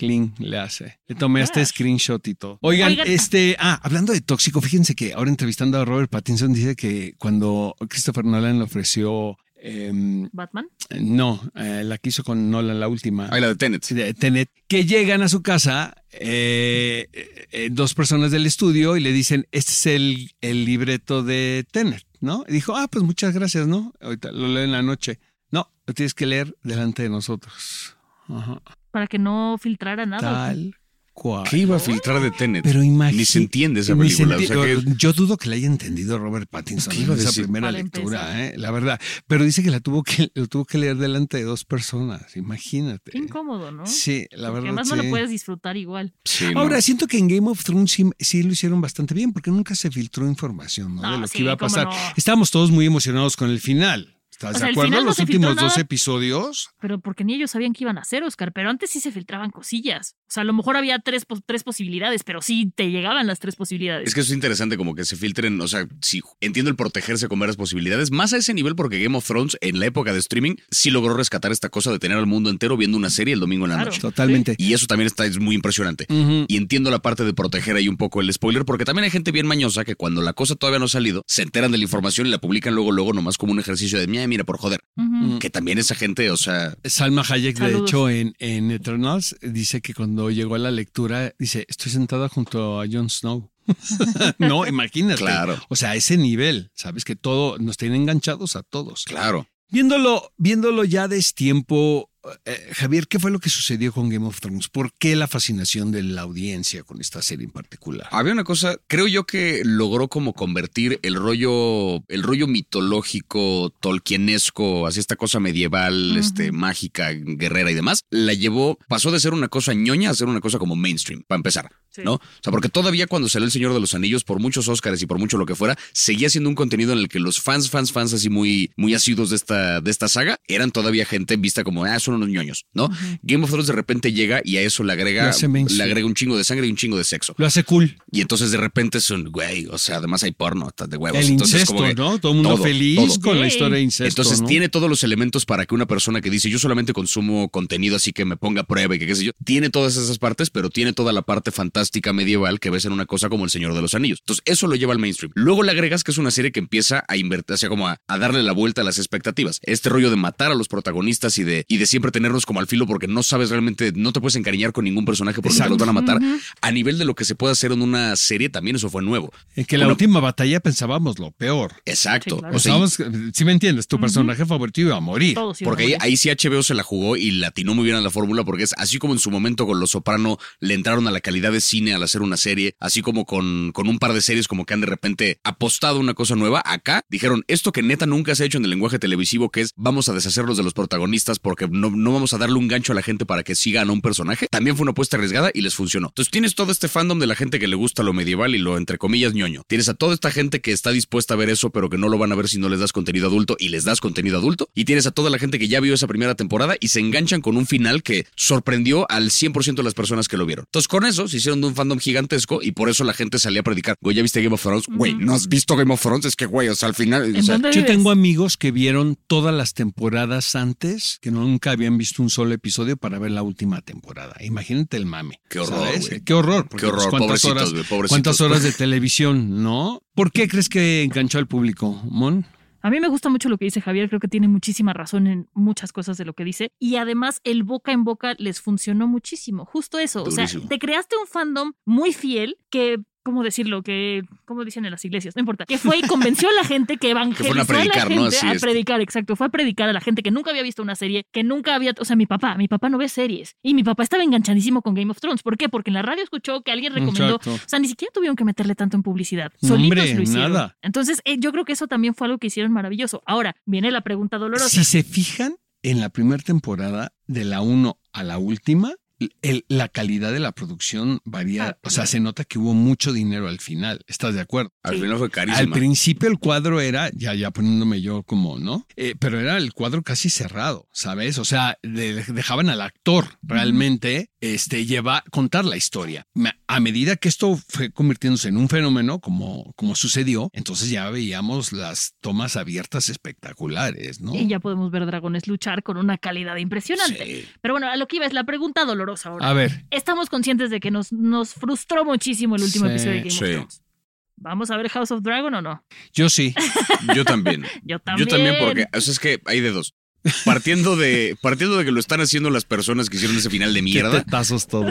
clean le hace. Le tomé este Ah. screenshot y todo. Oigan, Oigan. este, ah, hablando de tóxico, fíjense que ahora entrevistando a Robert Pattinson dice que cuando Christopher Nolan le ofreció em, Batman. no, eh, la que hizo con Nolan, la última. Ah, la de Tenet. de Tenet, que llegan a su casa eh, eh, dos personas del estudio y le dicen, este es el, el libreto de Tenet, ¿no? Y dijo, ah, pues muchas gracias, ¿no? Ahorita lo leo en la noche. No, lo tienes que leer delante de nosotros. Ajá. Para que no filtrara nada. Tal cual. ¿Qué iba a filtrar de Tenet? Pero imagínate. Ni se entiende esa película. o sea que- Yo dudo que la haya entendido Robert Pattinson ¿Qué iba a en esa primera lectura. ¿eh? la verdad. Pero dice que la tuvo que, lo tuvo que leer delante de dos personas, imagínate. Qué incómodo, ¿no? Sí, la Porque verdad. además no sí. lo puedes disfrutar igual. Sí, no. Ahora, siento que en Game of Thrones sí, sí lo hicieron bastante bien, porque nunca se filtró información ¿no? No, de lo sí, que iba a pasar. no. Estábamos todos muy emocionados con el final. ¿Estás O sea, de acuerdo? final no Los últimos dos nada. episodios. Pero porque ni ellos sabían qué iban a hacer, Oscar. Pero antes sí se filtraban cosillas. O sea, a lo mejor había tres, tres posibilidades, pero sí te llegaban las tres posibilidades. Es que eso es interesante como que se filtren, o sea, sí, entiendo el protegerse con varias posibilidades, más a ese nivel porque Game of Thrones en la época de streaming sí logró rescatar esta cosa de tener al mundo entero viendo una serie el domingo en la Claro. noche. Totalmente. Y eso también está es muy impresionante. Ujú. Y entiendo la parte de proteger ahí un poco el spoiler, porque también hay gente bien mañosa que cuando la cosa todavía no ha salido, se enteran de la información y la publican luego, luego, nomás como un ejercicio de, mira, mira, por joder. Ujú. Que también esa gente, o sea, Salma Hayek, de hecho, en, en Eternals, dice que cuando llegó a la lectura, dice, estoy sentada junto a Jon Snow. no, imagínate. Claro. O sea, a ese nivel, ¿sabes? Que todo, nos tienen enganchados a todos. claro. Viéndolo, viéndolo ya destiempo, eh, Javier, ¿qué fue lo que sucedió con Game of Thrones? ¿Por qué la fascinación de la audiencia con esta serie en particular? Había una cosa, creo yo que logró como convertir el rollo, el rollo mitológico, tolkienesco, así esta cosa medieval, este, mágica, guerrera y demás, la llevó, pasó de ser una cosa ñoña a ser una cosa como mainstream, para empezar. Sí. ¿No? O sea, porque todavía cuando salió El Señor de los Anillos, por muchos Oscars y por mucho lo que fuera, seguía siendo un contenido en el que los fans, fans, fans así muy, muy asiduos de esta, de esta saga, eran todavía gente vista como, ah, son unos ñoños, ¿no? Game of Thrones de repente llega y a eso le agrega, le agrega un chingo de sangre y un chingo de sexo. Lo hace cool. Y entonces de repente son, güey, o sea, además hay porno, hasta de huevos. El Entonces, incesto, como que ¿no? Todo el mundo todo, feliz todo. con la historia de incesto. Entonces ¿no? tiene todos los elementos para que una persona que dice yo solamente consumo contenido así que me ponga a prueba y que qué sé yo, tiene todas esas partes, pero tiene toda la parte fantástica medieval que ves en una cosa como El Señor de los Anillos. Entonces eso lo lleva al mainstream. Luego le agregas que es una serie que empieza a invertir, o sea, como a, a darle la vuelta a las expectativas. Este rollo de matar a los protagonistas y de, y de siempre tenerlos como al filo porque no sabes realmente, no te puedes encariñar con ningún personaje porque te los van a matar. A nivel de lo que se puede hacer en una serie, también eso fue nuevo. En que la última batalla pensábamos lo peor. Exacto. Sí, claro. O sea, y- si me entiendes, tu personaje favorito iba a morir. Todos Porque ahí, morir. ahí sí HBO se la jugó y latinó muy bien a la fórmula porque es así como en su momento con Los Soprano le entraron a la calidad de cine al hacer una serie, así como con, con un par de series como que han de repente apostado a una cosa nueva, acá dijeron esto que neta nunca se ha hecho en el lenguaje televisivo que es vamos a deshacerlos de los protagonistas porque no, no vamos a darle un gancho a la gente para que sigan a un personaje, también fue una apuesta arriesgada y les funcionó. Entonces tienes todo este fandom de la gente que le gusta lo medieval y lo entre comillas ñoño. Tienes a toda esta gente que está dispuesta a ver eso pero que no lo van a ver si no les das contenido adulto y les das contenido adulto. Y tienes a toda la gente que ya vio esa primera temporada y se enganchan con un final que sorprendió al 100% de las personas que lo vieron. Entonces con eso se hicieron de un fandom gigantesco y por eso la gente salía a predicar, güey, ¿ya viste Game of Thrones? Güey, ¿no has visto Game of Thrones? Es que, güey, o sea, al final... o ¿En sea, dónde Yo tengo amigos que vieron todas las temporadas antes, que nunca habían visto un solo episodio para ver la última temporada. Imagínate el mame. Qué horror. Qué horror. Qué horror, pues, ¿cuántas pobrecitos, horas. ¿Cuántas horas de televisión, no? ¿Por qué crees que enganchó al público, Mon? A mí me gusta mucho lo que dice Javier, creo que tiene muchísima razón en muchas cosas de lo que dice. Y además el boca en boca les funcionó muchísimo. Justo eso. O sea, te creaste un fandom muy fiel que... ¿Cómo decirlo? Que, ¿cómo dicen en las iglesias? No importa. Que fue y convenció a la gente que evangelizó a predicar, a la ¿no? gente a predicar, exacto. Fue a predicar a la gente que nunca había visto una serie, que nunca había, o sea, mi papá, mi papá no ve series. Y mi papá estaba enganchadísimo con Game of Thrones. ¿Por qué? Porque en la radio escuchó que alguien recomendó. Exacto. O sea, ni siquiera tuvieron que meterle tanto en publicidad. Solitos hombre, lo hicieron. nada. Entonces, eh, yo creo que eso también fue algo que hicieron maravilloso. Ahora, viene la pregunta dolorosa. Si se fijan en la primera temporada, de la 1 a la última, el- la calidad de la producción varía. Ah, o sea, se nota que hubo mucho dinero al final. ¿Estás de acuerdo? al Sí. final fue Al carísima. principio el cuadro era, ya, ya poniéndome yo como, ¿no? Eh, pero era el cuadro casi cerrado, ¿sabes? O sea, de- dejaban al actor realmente este, lleva, contar la historia. A medida que esto fue convirtiéndose en un fenómeno, como, como sucedió, entonces ya veíamos las tomas abiertas espectaculares, ¿no? Y ya podemos ver dragones luchar con una calidad impresionante. Sí. Pero bueno, a lo que iba es la pregunta dolorosa ahora. A ver, Estamos conscientes de que nos, nos frustró muchísimo el último Sí, episodio de Game sí. of Thrones. ¿Vamos a ver House of Dragon o no? Yo sí. Yo también. Yo también. Yo también, porque o sea, es que hay de dos. Partiendo de, partiendo de que lo están haciendo las personas que hicieron ese final de mierda.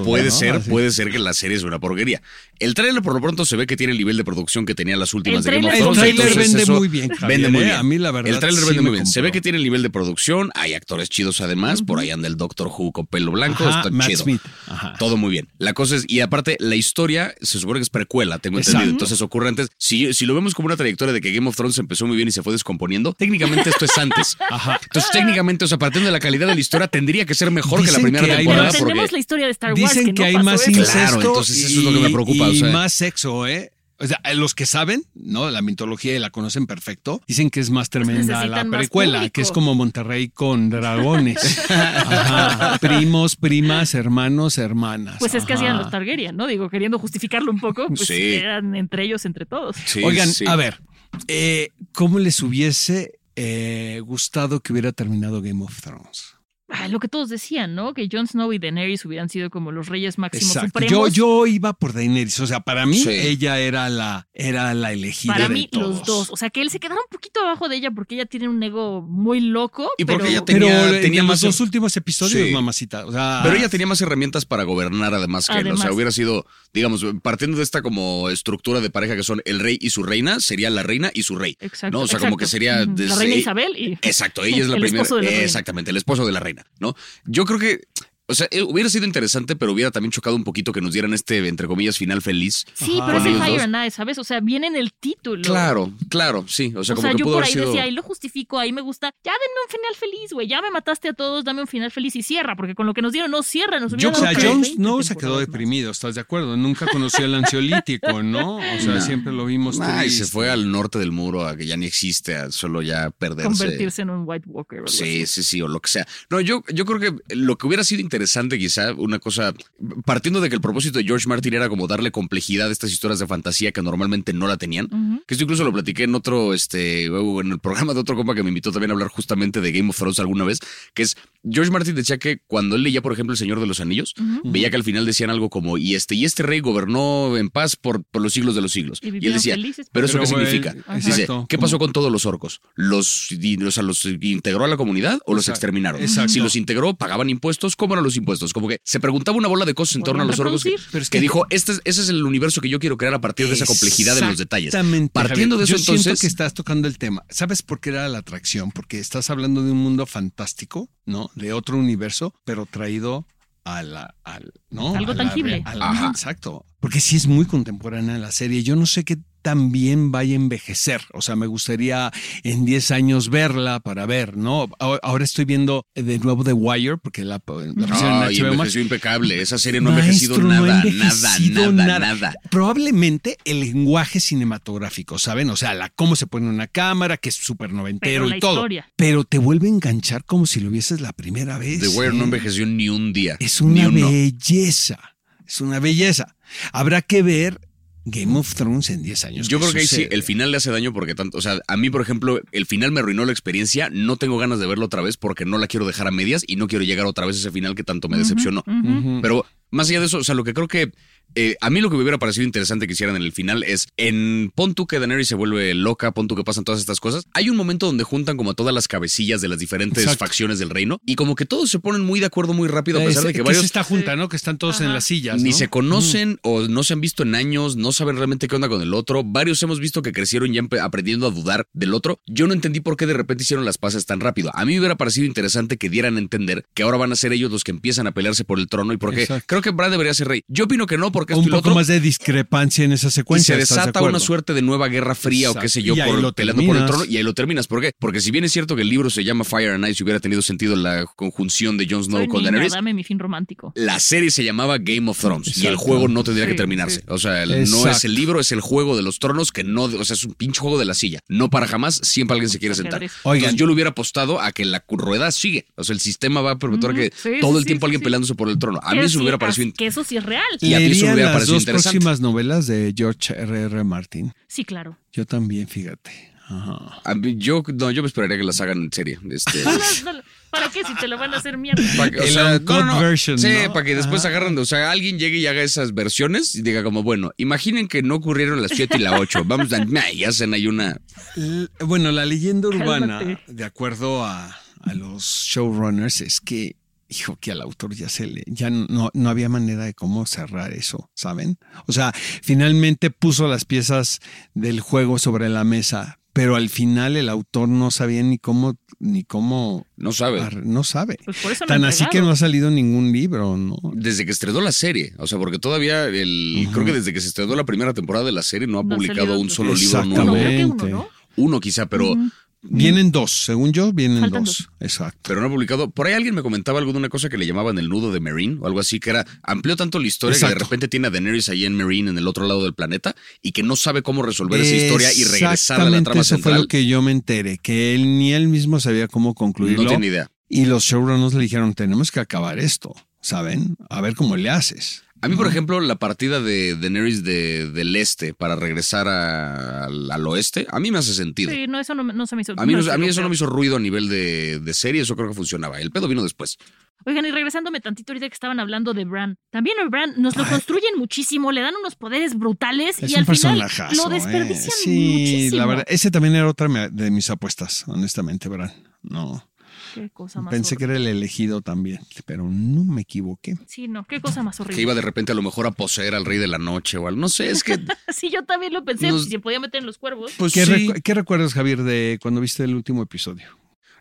Puede ¿no? ser, Así. puede ser que la serie es una porquería. El tráiler por lo pronto se ve que tiene el nivel de producción que tenía las últimas El de Game of tráiler- Thrones. El tráiler vende muy bien, Javier, Vende muy ¿eh? bien. A mí, la verdad, El tráiler sí vende muy bien. Se ve que tiene el nivel de producción, hay actores chidos además, por ahí anda el Doctor Who con pelo blanco, Ajá, está Matt chido. Smith. Ajá. Todo muy bien. La cosa es, y aparte, la historia se supone que es precuela, tengo Exacto. entendido. Entonces ocurre antes. Si, si lo vemos como una trayectoria de que Game of Thrones empezó muy bien y se fue descomponiendo, técnicamente esto es antes. Ajá. Entonces, técnicamente, o sea, partiendo de la calidad de la historia, tendría que ser mejor que la primera que temporada. más- Pero tenemos la historia de Star Wars. Dicen que, no hay pasó más incesto. Claro, entonces eso es lo que me preocupa, Y o sea. más sexo, ¿eh? O sea, los que saben, ¿no? La mitología y la conocen perfecto, dicen que es más tremenda la precuela, que es como Monterrey con dragones. Ajá. Primos, primas, hermanos, hermanas. Pues es que hacían los Targaryen, ¿no? Digo, queriendo justificarlo un poco, pues Sí. eran entre ellos, entre todos. Sí, Oigan, sí. a ver, eh, ¿cómo les hubiese eh, gustado que hubiera terminado Game of Thrones? Ah, lo que todos decían, ¿no? Que Jon Snow y Daenerys hubieran sido como los reyes máximos Exacto. Yo, supremos. yo iba por Daenerys. O sea, para mí, Sí. ella era la, era la elegida. Para de mí, todos. los dos. O sea, que él se quedara un poquito abajo de ella porque ella tiene un ego muy loco. Y porque pero... ella Pero tenía- en tenía los más- dos últimos episodios, Sí. mamacita. O sea, Pero ella tenía más herramientas para gobernar además que él. O sea, hubiera sido, digamos, partiendo de esta como estructura de pareja que son el rey y su reina, sería la reina y su rey. Exacto, ¿no? O sea, como que sería... La reina Isabel y... Exacto, ella es la el primera. esposo de la reina. Exactamente, el esposo de la reina, ¿no? Yo creo que. O sea, eh, hubiera sido interesante, pero hubiera también chocado un poquito que nos dieran este, entre comillas, final feliz. Sí, Ajá. pero es el dos. and Ice, ¿sabes? O sea, viene en el título. Claro, claro, sí. O sea, O como sea, que yo pudo por ahí sido. decía, ahí lo justifico, ahí me gusta. Ya denme un final feliz, güey. Ya me mataste a todos, dame un final feliz y cierra, porque con lo que nos dieron no cierra. Nos Yo, o sea, dado Jon 20 Snow se quedó deprimido, ¿estás de acuerdo? Nunca conoció el ansiolítico, ¿no? O sea, No. siempre lo vimos Ah, y se fue al norte del muro a que ya ni existe, a solo ya perderse. Convertirse en un White Walker. o algo Sí, así. sí, sí, o lo que sea. No, yo, yo creo que lo que hubiera sido interesante, quizá, una cosa, partiendo de que el propósito de George Martin era como darle complejidad a estas historias de fantasía que normalmente no la tenían, que esto incluso lo platiqué en otro, este, en el programa de otro compa que me invitó también a hablar justamente de Game of Thrones alguna vez, que es, George Martin decía que cuando él leía, por ejemplo, El Señor de los Anillos, veía que al final decían algo como, y este, y este rey gobernó en paz por, por los siglos de los siglos. Y Y, él decía, felices, pero eso Pero, qué güey, significa? Dice, ¿qué como- pasó con todos los orcos? ¿Los, di- o sea, los integró a la comunidad o los Exacto, exterminaron? exacto. Si los integró, pagaban impuestos, ¿cómo eran los impuestos? Como que se preguntaba una bola de cosas en torno a los orcos que, reproducir. Pero es que que- dijo, este es- ese es el universo que yo quiero crear a partir de esa complejidad en los detalles. Exactamente. Partiendo Javier. de eso, Yo siento entonces, que estás tocando el tema. ¿Sabes por qué era la atracción? Porque estás hablando de un mundo fantástico, ¿no? De otro universo, pero traído a la, al, ¿no? Algo A tangible. a la-. Exacto. Porque sí es muy contemporánea la serie. Yo no sé qué tan bien vaya a envejecer. O sea, me gustaría en 10 años verla para ver, ¿no? Ahora estoy viendo de nuevo The Wire, porque la, la HBO Max. envejeció impecable. Esa serie no ha envejecido no nada, envejecido nada, nada, nada. Probablemente el lenguaje cinematográfico, ¿saben? O sea, la, cómo se pone una cámara, que es súper noventero Pero la y todo. historia. Pero te vuelve a enganchar como si lo vieses la primera vez. The Wire no ¿eh? envejeció ni un día. Es ni una uno. belleza. Es una belleza. Habrá que ver Game of Thrones en 10 años. Yo ¿Qué creo que ahí sí, el final le hace daño porque tanto, o sea, a mí, por ejemplo, el final me arruinó la experiencia. No tengo ganas de verlo otra vez porque no la quiero dejar a medias y no quiero llegar otra vez a ese final que tanto me decepcionó. Pero más allá de eso, o sea, lo que creo que eh, a mí lo que me hubiera parecido interesante que hicieran en el final es en pon tú que Daenerys se vuelve loca, pon tú que pasan todas estas cosas. Hay un momento donde juntan como a todas las cabecillas de las diferentes Exacto. facciones del reino y como que todos se ponen muy de acuerdo muy rápido a pesar Es- de que es varios esta junta, ¿no? Que están todos en las sillas. ni se conocen o no se han visto en años, no saben realmente qué onda con el otro. Varios hemos visto que crecieron ya aprendiendo a dudar del otro. Yo no entendí por qué de repente hicieron las paces tan rápido. A mí me hubiera parecido interesante que dieran a entender que ahora van a ser ellos los que empiezan a pelearse por el trono y porque Exacto. creo que Bran debería ser rey. Yo opino que no porque Un esto y lo poco otro. más de discrepancia en esa y secuencia. se ¿estás de desata una suerte de nueva guerra fría o qué sé yo. Y por lo peleando por el trono y ahí lo terminas. ¿Por qué? Porque si bien es cierto que el libro se llama Fire and Ice y hubiera tenido sentido la conjunción de Jon Snow Soy con niña, Daenerys, dame mi fin romántico. la serie se llamaba Game of Thrones y el juego no tendría que terminarse. sí. O sea, el- no es el libro, es el juego de los tronos que no, o sea, es un pinche juego de la silla. No para jamás, siempre alguien se quiere sentar. Oigan. Entonces yo le hubiera apostado a que la rueda sigue. O sea, el sistema va a perpetuar Ujú, que sí, todo el sí, tiempo sí, alguien sí. peleándose por el trono. A mí eso sí, me hubiera parecido. Que eso sí es real. Y a eso me ¿Leerían hubiera las dos próximas novelas de George R. R. Martin. Sí, claro. Yo también, fíjate. Ajá. A mí- yo, no, yo me esperaría que las hagan en serie. Este, No, no, ¿Para qué? Si te lo van a hacer mierda. pa' que- o El sea, uncut version, Sí, ¿no? para que después Ajá. agarren, o sea, alguien llegue y haga esas versiones y diga como, bueno, imaginen que no ocurrieron las 7 y la 8. Vamos a, y hacen ahí una... Bueno, la leyenda urbana, Cálmate. de acuerdo a, a los showrunners, es que, hijo, que al autor ya se le, ya no, no había manera de cómo cerrar eso, ¿saben? O sea, finalmente puso las piezas del juego sobre la mesa, pero al final el autor no sabía ni cómo, ni cómo, No sabe. no sabe. Pues por eso no Tan así que no ha salido ningún libro, ¿no? Desde que estrenó la serie, o sea, porque todavía el, creo que desde que se estrenó la primera temporada de la serie no ha No publicado un solo libro nuevo. creo que uno. ¿no? Uno quizá, pero. Vienen dos, según yo, vienen dos. Exacto. pero no ha publicado. Por ahí alguien me comentaba algo de una cosa que le llamaban el nudo de Marine o algo así, que era amplió tanto la historia que de repente tiene a Daenerys ahí en Marine, en el otro lado del planeta, y que no sabe cómo resolver esa historia y regresar a la Exactamente trama eso fue central. lo que yo me enteré, que él ni él mismo sabía cómo concluirlo. no tiene idea. Y los showrunners le dijeron, tenemos que acabar esto, ¿saben? A ver cómo le haces. A mí, por ejemplo, la partida de Daenerys de, del este para regresar a- al, al oeste, a mí me hace sentido. Sí, no, eso no, se me hizo. A mí, no- a mí eso no me hizo ruido a nivel de, de serie, eso creo que funcionaba. El pedo vino después. Oigan, y regresándome tantito ahorita que estaban hablando de Bran. También el Bran nos lo construyen muchísimo, le dan unos poderes brutales Es y al final lo desperdician eh. Sí, muchísimo. la verdad, ese también era otra de mis apuestas, honestamente, Bran. No, Qué cosa más pensé que era el elegido también, pero no me equivoqué. Sí, no, qué cosa más horrible. Que iba de repente a lo mejor a poseer al rey de la noche o algo. No sé, es que. Sí, yo también lo pensé, Nos- si se podía meter en los cuervos. Pues ¿Qué, sí. recu- qué recuerdas, Javier, de cuando viste el último episodio?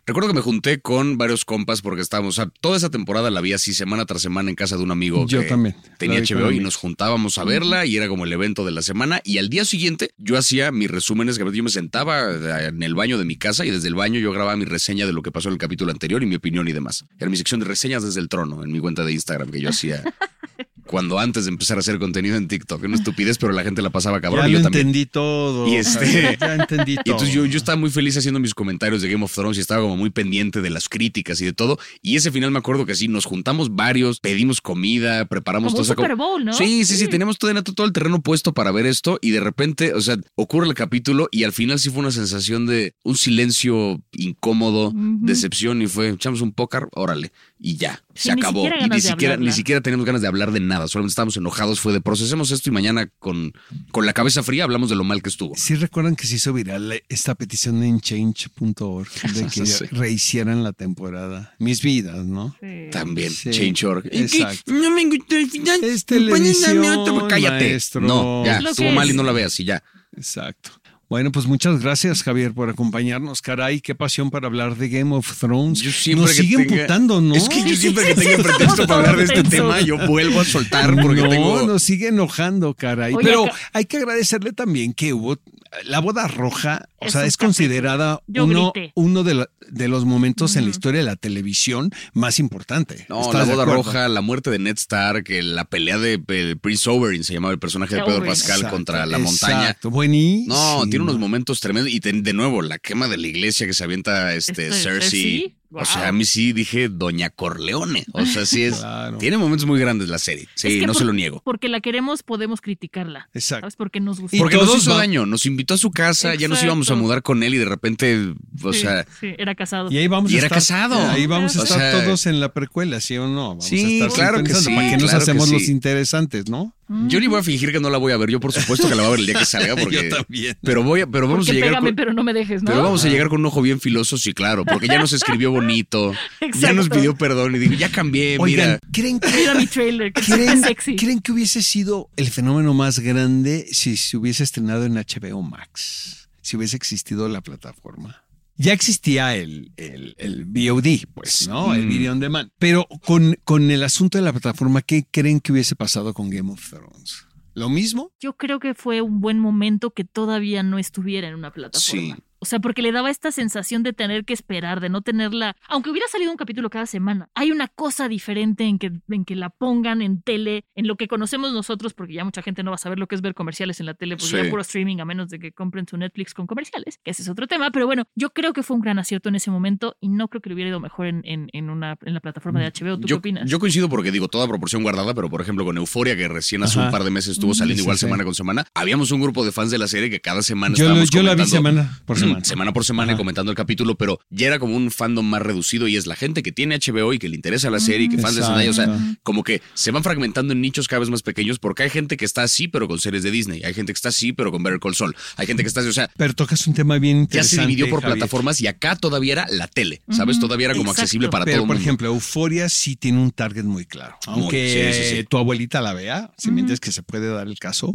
Recuerdo que me junté con varios compas porque estábamos, o sea, toda esa temporada la vi así semana tras semana en casa de un amigo Yo que también. tenía HBO y nos juntábamos a verla y era como el evento de la semana y al día siguiente yo hacía mis resúmenes, que yo me sentaba en el baño de mi casa y desde el baño yo grababa mi reseña de lo que pasó en el capítulo anterior y mi opinión y demás. Era mi sección de reseñas desde el trono en mi cuenta de Instagram que yo hacía cuando antes de empezar a hacer contenido en TikTok. Una estupidez, pero la gente la pasaba cabrón ya y yo lo también. entendí todo. Y este- ya entendí Y todo. entonces yo, yo estaba muy feliz haciendo mis comentarios de Game of Thrones y estaba como muy pendiente de las críticas y de todo. Y ese final me acuerdo que sí, nos juntamos varios, pedimos comida, preparamos Como todo. o sea, como- Super Bowl, ¿no? Sí, sí, sí, teníamos todo, todo el terreno puesto para ver esto y de repente, o sea, ocurre el capítulo y al final sí fue una sensación de un silencio incómodo, decepción y fue, echamos un pócar, órale, y ya, Sí, se ni acabó. siquiera Y ni siquiera, ni siquiera teníamos ganas de hablar de nada, solamente estábamos enojados, fue de procesemos esto y mañana con, con la cabeza fría hablamos de lo mal que estuvo. Sí recuerdan que se hizo viral esta petición en change.org de que Sí. rehicieran la temporada. Mis vidas, ¿no? Sí. También, Sí, Change.org. Exacto. No me gustó el final. Es televisión, Cállate. maestro. No, ya, estuvo que mal y no la veas y ya. Exacto. Bueno, pues muchas gracias, Javier, por acompañarnos. Caray, qué pasión para hablar de Game of Thrones. Yo siempre Nos que siguen tenga- putando, ¿no? Es que yo siempre que tenga pretexto para hablar de este tema, yo vuelvo a soltar porque no, tengo. nos sigue enojando, caray. Oye, Pero acá- hay que agradecerle también que hubo la boda roja, o Es sea, es considerada Yo uno, uno de, la- de los momentos en la historia de la televisión más importante. No, ¿Estás la boda roja, la muerte de Ned Stark, la pelea de el Prince Oberyn, se llamaba el personaje de Pedro. Pascal Exacto, contra la montaña. Exacto, buenísimo. No, tiene unos momentos tremendos. Y ten- de nuevo, la quema de la iglesia que se avienta este, Este, Cersei. Cersei, O sea, a mí sí dije Doña Corleone. O sea, sí es. Claro. Tiene momentos muy grandes la serie. Sí, Es que no por- se lo niego. Porque la queremos, podemos criticarla. Exacto. ¿Sabes? Porque nos gusta. Porque nos hizo daño, nos invitó a su casa, ya nos íbamos a mudar con él y de repente, o Sí, sea, sí, era casado. Y ahí vamos Y a era estar, casado. Ahí vamos a O estar sea- todos en la precuela, ¿sí o no? Vamos Sí, a estar claro que sí, ¿Para qué nos que hacemos sí. los interesantes, no? Yo ni voy a fingir que no la voy a ver. Yo por supuesto que la voy a ver el día que salga porque Yo también. pero voy a, pero vamos Porque a llegar pégame, con, pero no me dejes, ¿no? pero vamos a llegar con un ojo bien filoso, sí, claro, porque ya nos escribió bonito, ya Exacto. nos pidió perdón y digo, ya cambié, Oigan, mira. ¿creen que, Mira mi trailer, que ¿creen, es sexy. creen que hubiese sido el fenómeno más grande si se hubiese estrenado en HBO Max? Si hubiese existido la plataforma. Ya existía el, el, el VOD, pues, ¿no? El Mm. Video on Demand. Pero con, con el asunto de la plataforma, ¿qué creen que hubiese pasado con Game of Thrones? ¿Lo mismo? Yo creo que fue un buen momento que todavía no estuviera en una plataforma. Sí. O sea, porque le daba esta sensación de tener que esperar, de no tenerla. Aunque hubiera salido un capítulo cada semana, hay una cosa diferente en que, en que la pongan en tele, en lo que conocemos nosotros, porque ya mucha gente no va a saber lo que es ver comerciales en la tele, porque Sí. ya puro streaming, a menos de que compren su Netflix con comerciales, que ese es otro tema. Pero bueno, yo creo que fue un gran acierto en ese momento y no creo que le hubiera ido mejor en, en, en una, en la plataforma de HBO. ¿Tú Yo, qué opinas? yo coincido porque digo toda proporción guardada, pero por ejemplo con Euforia, que recién hace Ajá. un par de meses estuvo Mm. saliendo Sí, igual sí, sí. semana con semana, habíamos un grupo de fans de la serie que cada semana Yo, lo- estábamos yo la vi semana por semana. Semana por semana y comentando el capítulo, pero ya era como un fandom más reducido y es la gente que tiene HBO y que le interesa la serie y que fans de Zendaya, o sea, como que se van fragmentando en nichos cada vez más pequeños porque hay gente que está así pero con series de Disney, hay gente que está así pero con Better Call Saul, hay gente que está así, o sea, Pero tocas un tema bien ya interesante. se dividió por Javier. plataformas y acá todavía era la tele, ¿sabes? Todavía era como Exacto. accesible para Pero, todo el por mundo. ejemplo, Euforia sí tiene un target muy claro. Muy, Aunque sí, sí, sí. tu abuelita la vea, si me entiendes que se puede dar el caso,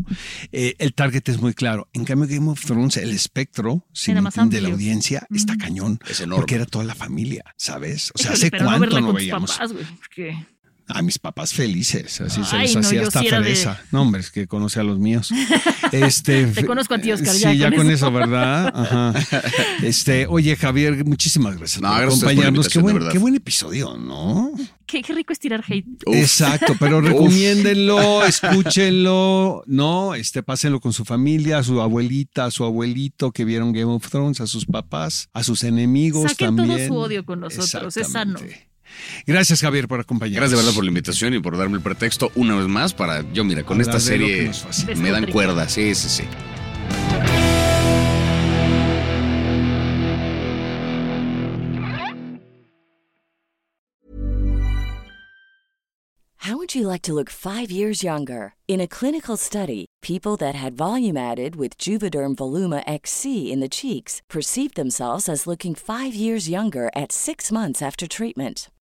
eh, el target es muy claro. En cambio, Game of Thrones, el espectro si Era más de la audiencia está cañón. Es enorme. Porque era toda la familia, ¿sabes? O sea, Híjole, ¿hace no cuánto no, con tus veíamos? papás, güey. porque- A mis papás felices, así se les no, hacía hasta sí de- fresa. No, hombre, es que conoce a los míos. Este, Te conozco a ti, Oscar, Sí, ya ya con eso. eso, ¿verdad? Ajá. Este, oye, Javier, muchísimas gracias No, por gracias acompañarnos. Qué buen, qué buen episodio, ¿no? Qué, qué rico es tirar hate. Uf. Exacto, pero recomiéndenlo, escúchenlo, no, este, pásenlo con su familia, a su abuelita, a su abuelito que vieron Game of Thrones, a sus papás, a sus enemigos Saquen también. todo su odio con nosotros, es sano. Exactamente. Gracias, Javier, por acompañarnos. Gracias de verdad por la invitación y por darme el pretexto una vez más para yo, mira, con Hablar esta de lo que serie me dan Despotricar. cuerda, sí, sí, sí. How would you like to look five years younger? In a clinical study, people that had volume added with Juvederm Voluma XC in the cheeks perceived themselves as looking five years younger at six months after treatment.